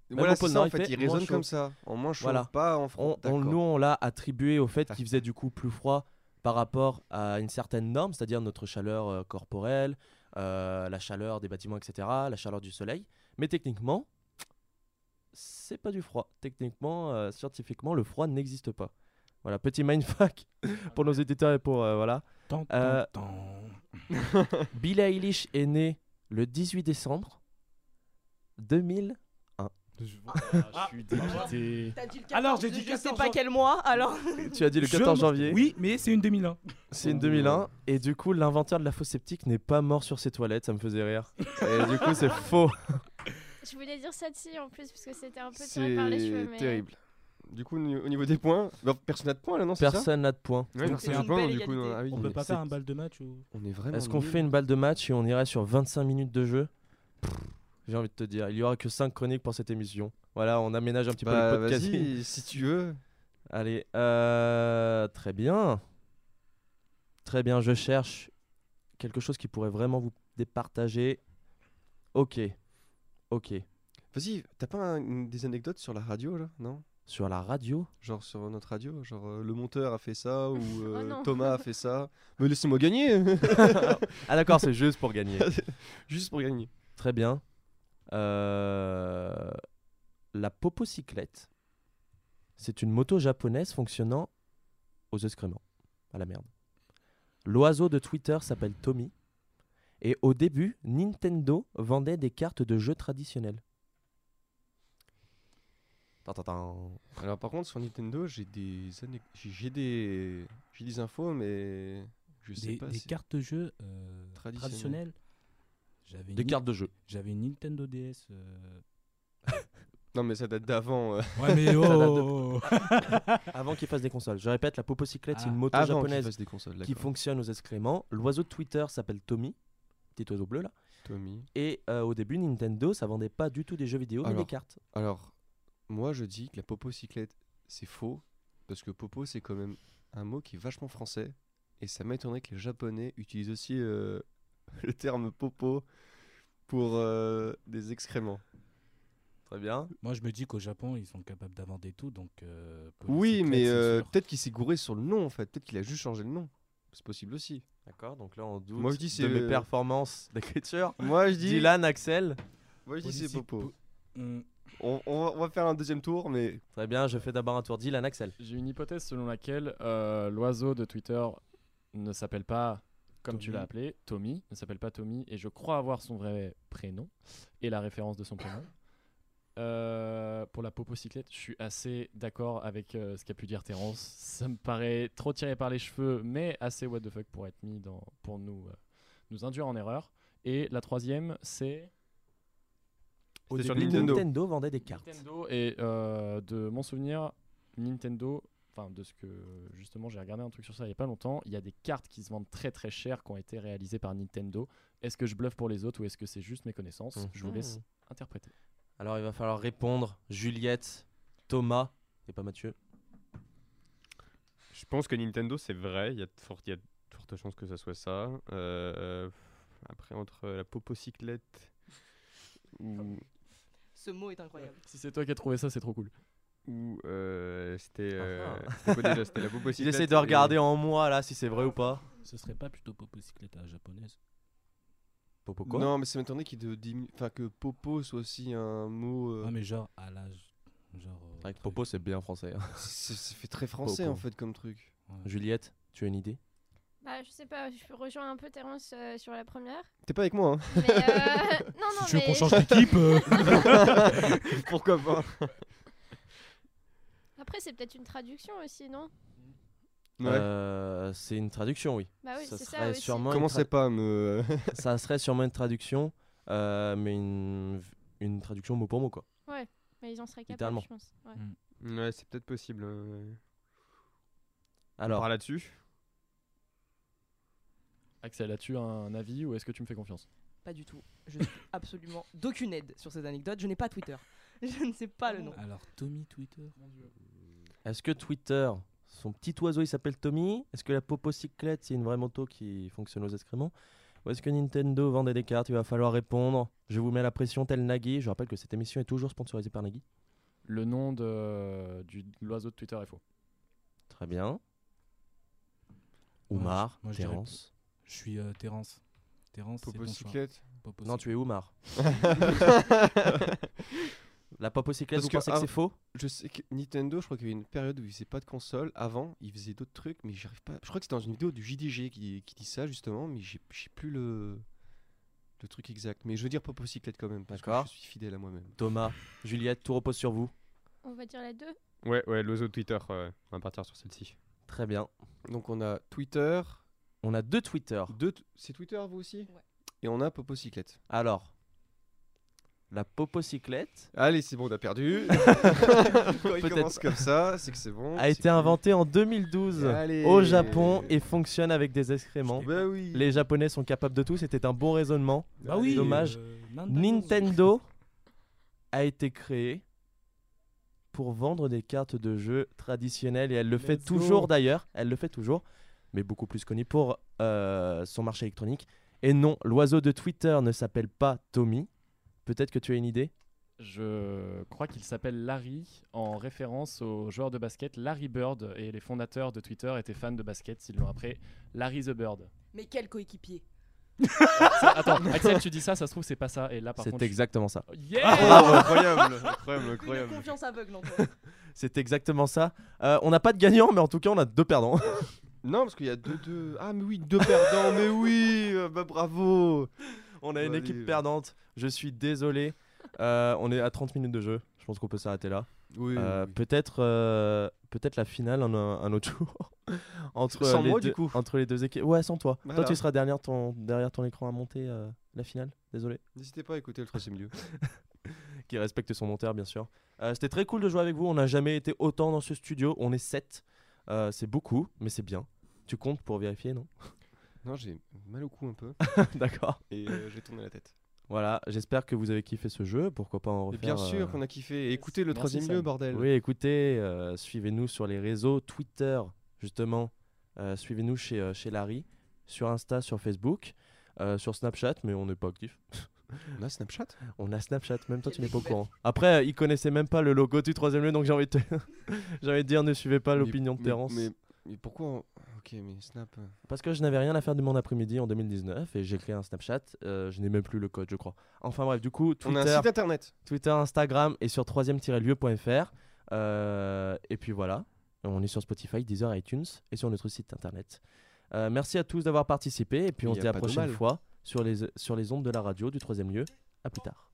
Même voilà, au c'est pôle ça, Nord, en fait, il moins résonne comme ça, en moins chaud, voilà. pas en froid. on, nous on l'a attribué au fait qu'il faisait du coup plus froid par rapport à une certaine norme, c'est-à-dire notre chaleur euh, corporelle, euh, la chaleur des bâtiments, etc., la chaleur du soleil. Mais techniquement, c'est pas du froid. Techniquement, euh, scientifiquement, le froid n'existe pas. Voilà, petit mindfuck pour nos éditeurs et pour voilà. Tant, tant, tant. Billie Eilish est née le 18 décembre 2001. je suis dégoûté. T'as dit le 14, Alors, j'ai dit je sais 14 pas jan- quel mois, alors. Tu as dit le Je 14 me- janvier. Oui, mais c'est une 2001. C'est une 2001 et du coup l'inventeur de la fausse sceptique n'est pas mort sur ses toilettes, ça me faisait rire. Et du coup c'est faux. Je voulais dire Satie en plus, parce que c'était un peu tiré par les cheveux. C'est Mais... terrible. Du coup, au niveau- au niveau des points, bah, personne n'a de points là, non c'est ça Personne n'a de points. Ouais, Donc, personne c'est n'a une de points, belle du coup, égalité. non, ah oui, On peut pas c'est- faire un bal de match ou... On est vraiment. Est-ce qu'on fait une balle de match et on irait sur 25 minutes de jeu? Pff, J'ai envie de te dire, il y aura que 5 chroniques pour cette émission. Voilà, on aménage un petit Bah, peu le podcast. vas-y, si tu veux. Allez, euh, très bien. Très bien, je cherche quelque chose qui pourrait vraiment vous départager. Ok, ok. Vas-y, t'as pas un- une- des anecdotes sur la radio là? Non? Sur la radio? Genre sur notre radio Genre euh, le monteur a fait ça ou euh, non. Thomas a fait ça Mais laissez-moi gagner Ah d'accord, c'est juste pour gagner. Juste pour gagner. Très bien. Euh, La popocyclette, c'est une moto japonaise fonctionnant aux excréments. À la merde. L'oiseau de Twitter s'appelle Tommy. Et au début, Nintendo vendait des cartes de jeux traditionnels. Alors par contre sur Nintendo j'ai des j'ai des j'ai des infos mais je sais Des, pas des si- cartes de jeu euh, Traditionnelles. traditionnelles. J'avais Des une- cartes de jeu. J'avais une Nintendo DS. euh, Non mais ça date d'avant. euh. Ouais, mais Ça date de- oh Avant qu'il fasse des consoles. Je répète, la popocyclette, c'est Ah. une moto Avant qu'il japonaise fasse des consoles, qui d'accord. fonctionne aux excréments. L'oiseau de Twitter s'appelle Tommy, petit oiseau bleu là. Tommy. Et euh, au début, Nintendo, ça vendait pas du tout des jeux vidéo, mais Alors, des cartes. Alors, moi je dis que la popo-cyclette, c'est faux, parce que popo c'est quand même un mot qui est vachement français, et ça m'étonnerait que les japonais utilisent aussi euh, le terme popo pour euh, des excréments. Très bien. Moi, je me dis qu'au Japon, ils sont capables d'inventer tout, donc. euh, Oui, mais euh, peut-être qu'il s'est gouré sur le nom en fait, peut-être qu'il a juste changé le nom. c'est possible aussi. D'accord, donc là on doute Moi, je dis de c'est- mes performances d'écriture. Moi, je dis- Dylan, Axel. Moi, je dis c'est Popo. Hmm. On, on va, on va faire un deuxième tour, mais. Très bien, je fais d'abord un tour. Dylan, Axel. J'ai une hypothèse selon laquelle euh, l'oiseau de Twitter ne s'appelle pas, comme tu Tommy. l'as appelé, Tommy, ne s'appelle pas Tommy, et je crois avoir son vrai prénom et la référence de son prénom. Euh, pour la popocyclette, je suis assez d'accord avec euh, ce qu'a pu dire Terence. Ça me paraît trop tiré par les cheveux, mais assez what the fuck pour être mis dans, pour nous, euh, nous induire en erreur. Et la troisième, c'est Au sur Nintendo. Nintendo vendait des cartes. Nintendo et euh, de mon souvenir, Nintendo, enfin de ce que justement j'ai regardé un truc sur ça il y a pas longtemps, il y a des cartes qui se vendent très très cher qui ont été réalisées par Nintendo. Est-ce que je bluffe pour les autres ou est-ce que c'est juste mes connaissances? Je vous laisse Mhm. interpréter. Alors il va falloir répondre. Juliette, Thomas et pas Mathieu. Je pense que Nintendo, c'est vrai. Il y a de fortes, chances que ça soit ça. Euh, après, entre la popocyclette ou. Ce mot est incroyable. Si c'est toi qui as trouvé ça, c'est trop cool. Ou euh, c'était. euh, Ah. c'était déjà? C'était la Il essaie de regarder en moi là si c'est vrai ou pas. Ce serait pas plutôt Popocyclette à la japonaise Popo quoi? Non, mais ça m'étonnerait qu'il de enfin, que popo soit aussi un mot. euh, Ah, mais genre à l'âge. Genre. euh, Popo c'est bien français. hein. c'est- Ça fait très français Popo. en fait comme truc. Juliette, tu as une idée? Bah, je sais pas, je rejoins un peu Terence euh, sur la première. T'es pas avec moi, hein Mais euh, non, non, tu veux mais. qu'on change d'équipe euh Pourquoi pas? Après, c'est peut-être une traduction aussi, non Ouais. Euh, c'est une traduction, oui. Bah oui, c'est ça serait aussi. sûrement une Commencez tra- pas me. ça serait sûrement une traduction, euh, mais une, une traduction mot pour mot quoi. Ouais, mais ils en seraient capables, je pense. Ouais. Hmm. ouais, c'est peut-être possible. On Alors, là-dessus. Axel, as-tu un avis ou est-ce que tu me fais confiance? Pas du tout. Je suis absolument d'aucune aide sur ces anecdotes. Je n'ai pas Twitter. Je ne sais pas le nom. Alors, Tommy Twitter est-ce que Twitter, son petit oiseau il s'appelle Tommy? Est-ce que la popocyclette c'est une vraie moto qui fonctionne aux excréments? Ou est-ce que Nintendo vendait des cartes Il va falloir répondre? Je vous mets la pression tel Nagui. Je rappelle que cette émission est toujours sponsorisée par Nagui. Le nom de, du, de l'oiseau de Twitter est faux. Très bien. Moi, Oumar, je- moi, je dirais Terence. Je suis euh, Terence. Terence. Popocyclette Non, tu es Oumar. La popocyclette, vous que pensez que c'est faux? Je sais que Nintendo, je crois qu'il y avait une période où ils faisaient pas de console. Avant, ils faisaient d'autres trucs, mais j'arrive pas. Je crois que c'était dans une vidéo du JDG qui, qui dit ça justement, mais j'ai j'ai plus le le truc exact. Mais je veux dire Popocyclette quand même, parce que D'accord. je suis fidèle à moi-même. Thomas, Juliette, tout repose sur vous. On va dire la 2. Ouais, ouais, l'oiseau de Twitter. ouais. On va partir sur celle-ci. Très bien. Donc on a Twitter. On a deux Twitter. Deux C'est Twitter vous aussi? Et on a Popocyclette. Alors, la popocyclette Allez, c'est bon, on a perdu. Quand il Peut-être- commence comme ça, c'est que c'est bon. a été inventée en 2012 Allez. au Japon et fonctionne avec des excréments. Bah oui. Les Japonais sont capables de tout, c'était un bon raisonnement. Bah oui, Dommage. euh, Nintendo. A été créé pour vendre des cartes de jeux traditionnelles et elle le fait Let's toujours d'ailleurs. Elle le fait toujours, mais beaucoup plus connu pour euh, son marché électronique. Et non, l'oiseau de Twitter ne s'appelle pas Tommy. Peut-être que tu as une idée? Je crois qu'il s'appelle Larry en référence au joueur de basket Larry Bird et les fondateurs de Twitter étaient fans de basket, ils l'ont appelé Larry the Bird. Mais quel coéquipier Ça- Attends, Axel, tu dis ça, ça se trouve c'est pas ça et là par C'est contre exactement ça. Yeah Ah, Bravo, incroyable, incroyable, Une incroyable. confiance aveugle en toi. C'est exactement ça. Euh, on n'a pas de gagnant, mais en tout cas, on a deux perdants. Non, parce qu'il y a deux, deux. Ah, mais oui, deux perdants, mais oui, euh, bah bravo. On a une équipe perdante. Je suis désolé. Euh, on est à 30 minutes de jeu. Je pense qu'on peut s'arrêter là. Oui, Euh, oui. Peut-être euh, peut-être la finale un, un autre jour. entre, Sans les moi, deux, du coup. entre les deux équipes. Ouais, sans toi. Voilà. Toi, tu seras derrière ton, derrière ton écran à monter euh, la finale. Désolé. N'hésitez pas à écouter le troisième lieu. Qui respecte son monteur, bien sûr. Euh, C'était très cool de jouer avec vous. On n'a jamais été autant dans ce studio. On est 7. c'est beaucoup, mais c'est bien. Tu comptes pour vérifier, non? Non, j'ai mal au cou un peu. D'accord. Et euh, j'ai tourné la tête. Voilà, j'espère que vous avez kiffé ce jeu. Pourquoi pas en refaire bien sûr euh, qu'on a kiffé. Écoutez le troisième lieu, bordel. Oui, écoutez, euh, suivez-nous sur les réseaux Twitter, justement. Euh, suivez-nous chez, euh, chez Larry, sur Insta, sur Facebook, euh, sur Snapchat, mais on n'est pas actif. On a Snapchat? On a Snapchat, même toi tu n'es pas au courant. Après, euh, ils connaissaient même pas le logo du troisième lieu, donc j'ai envie, de te- j'ai envie de dire ne suivez pas l'opinion de mais- Terence. Mais Mais pourquoi on- Ok, mais Snap. euh, Parce que je n'avais rien à faire de mon après-midi en 2019 et j'ai créé un Snapchat. euh, je n'ai même plus le code, je crois. Enfin bref, du coup, On a un Twitter, site internet. Twitter, Instagram et sur 3e-lieu.fr. Euh, et puis voilà, on est sur Spotify, Deezer, iTunes et sur notre site internet. Euh, merci à tous d'avoir participé et puis on se dit à la pas de prochaine mal. fois sur les, sur les ondes de la radio du 3e lieu. À plus tard.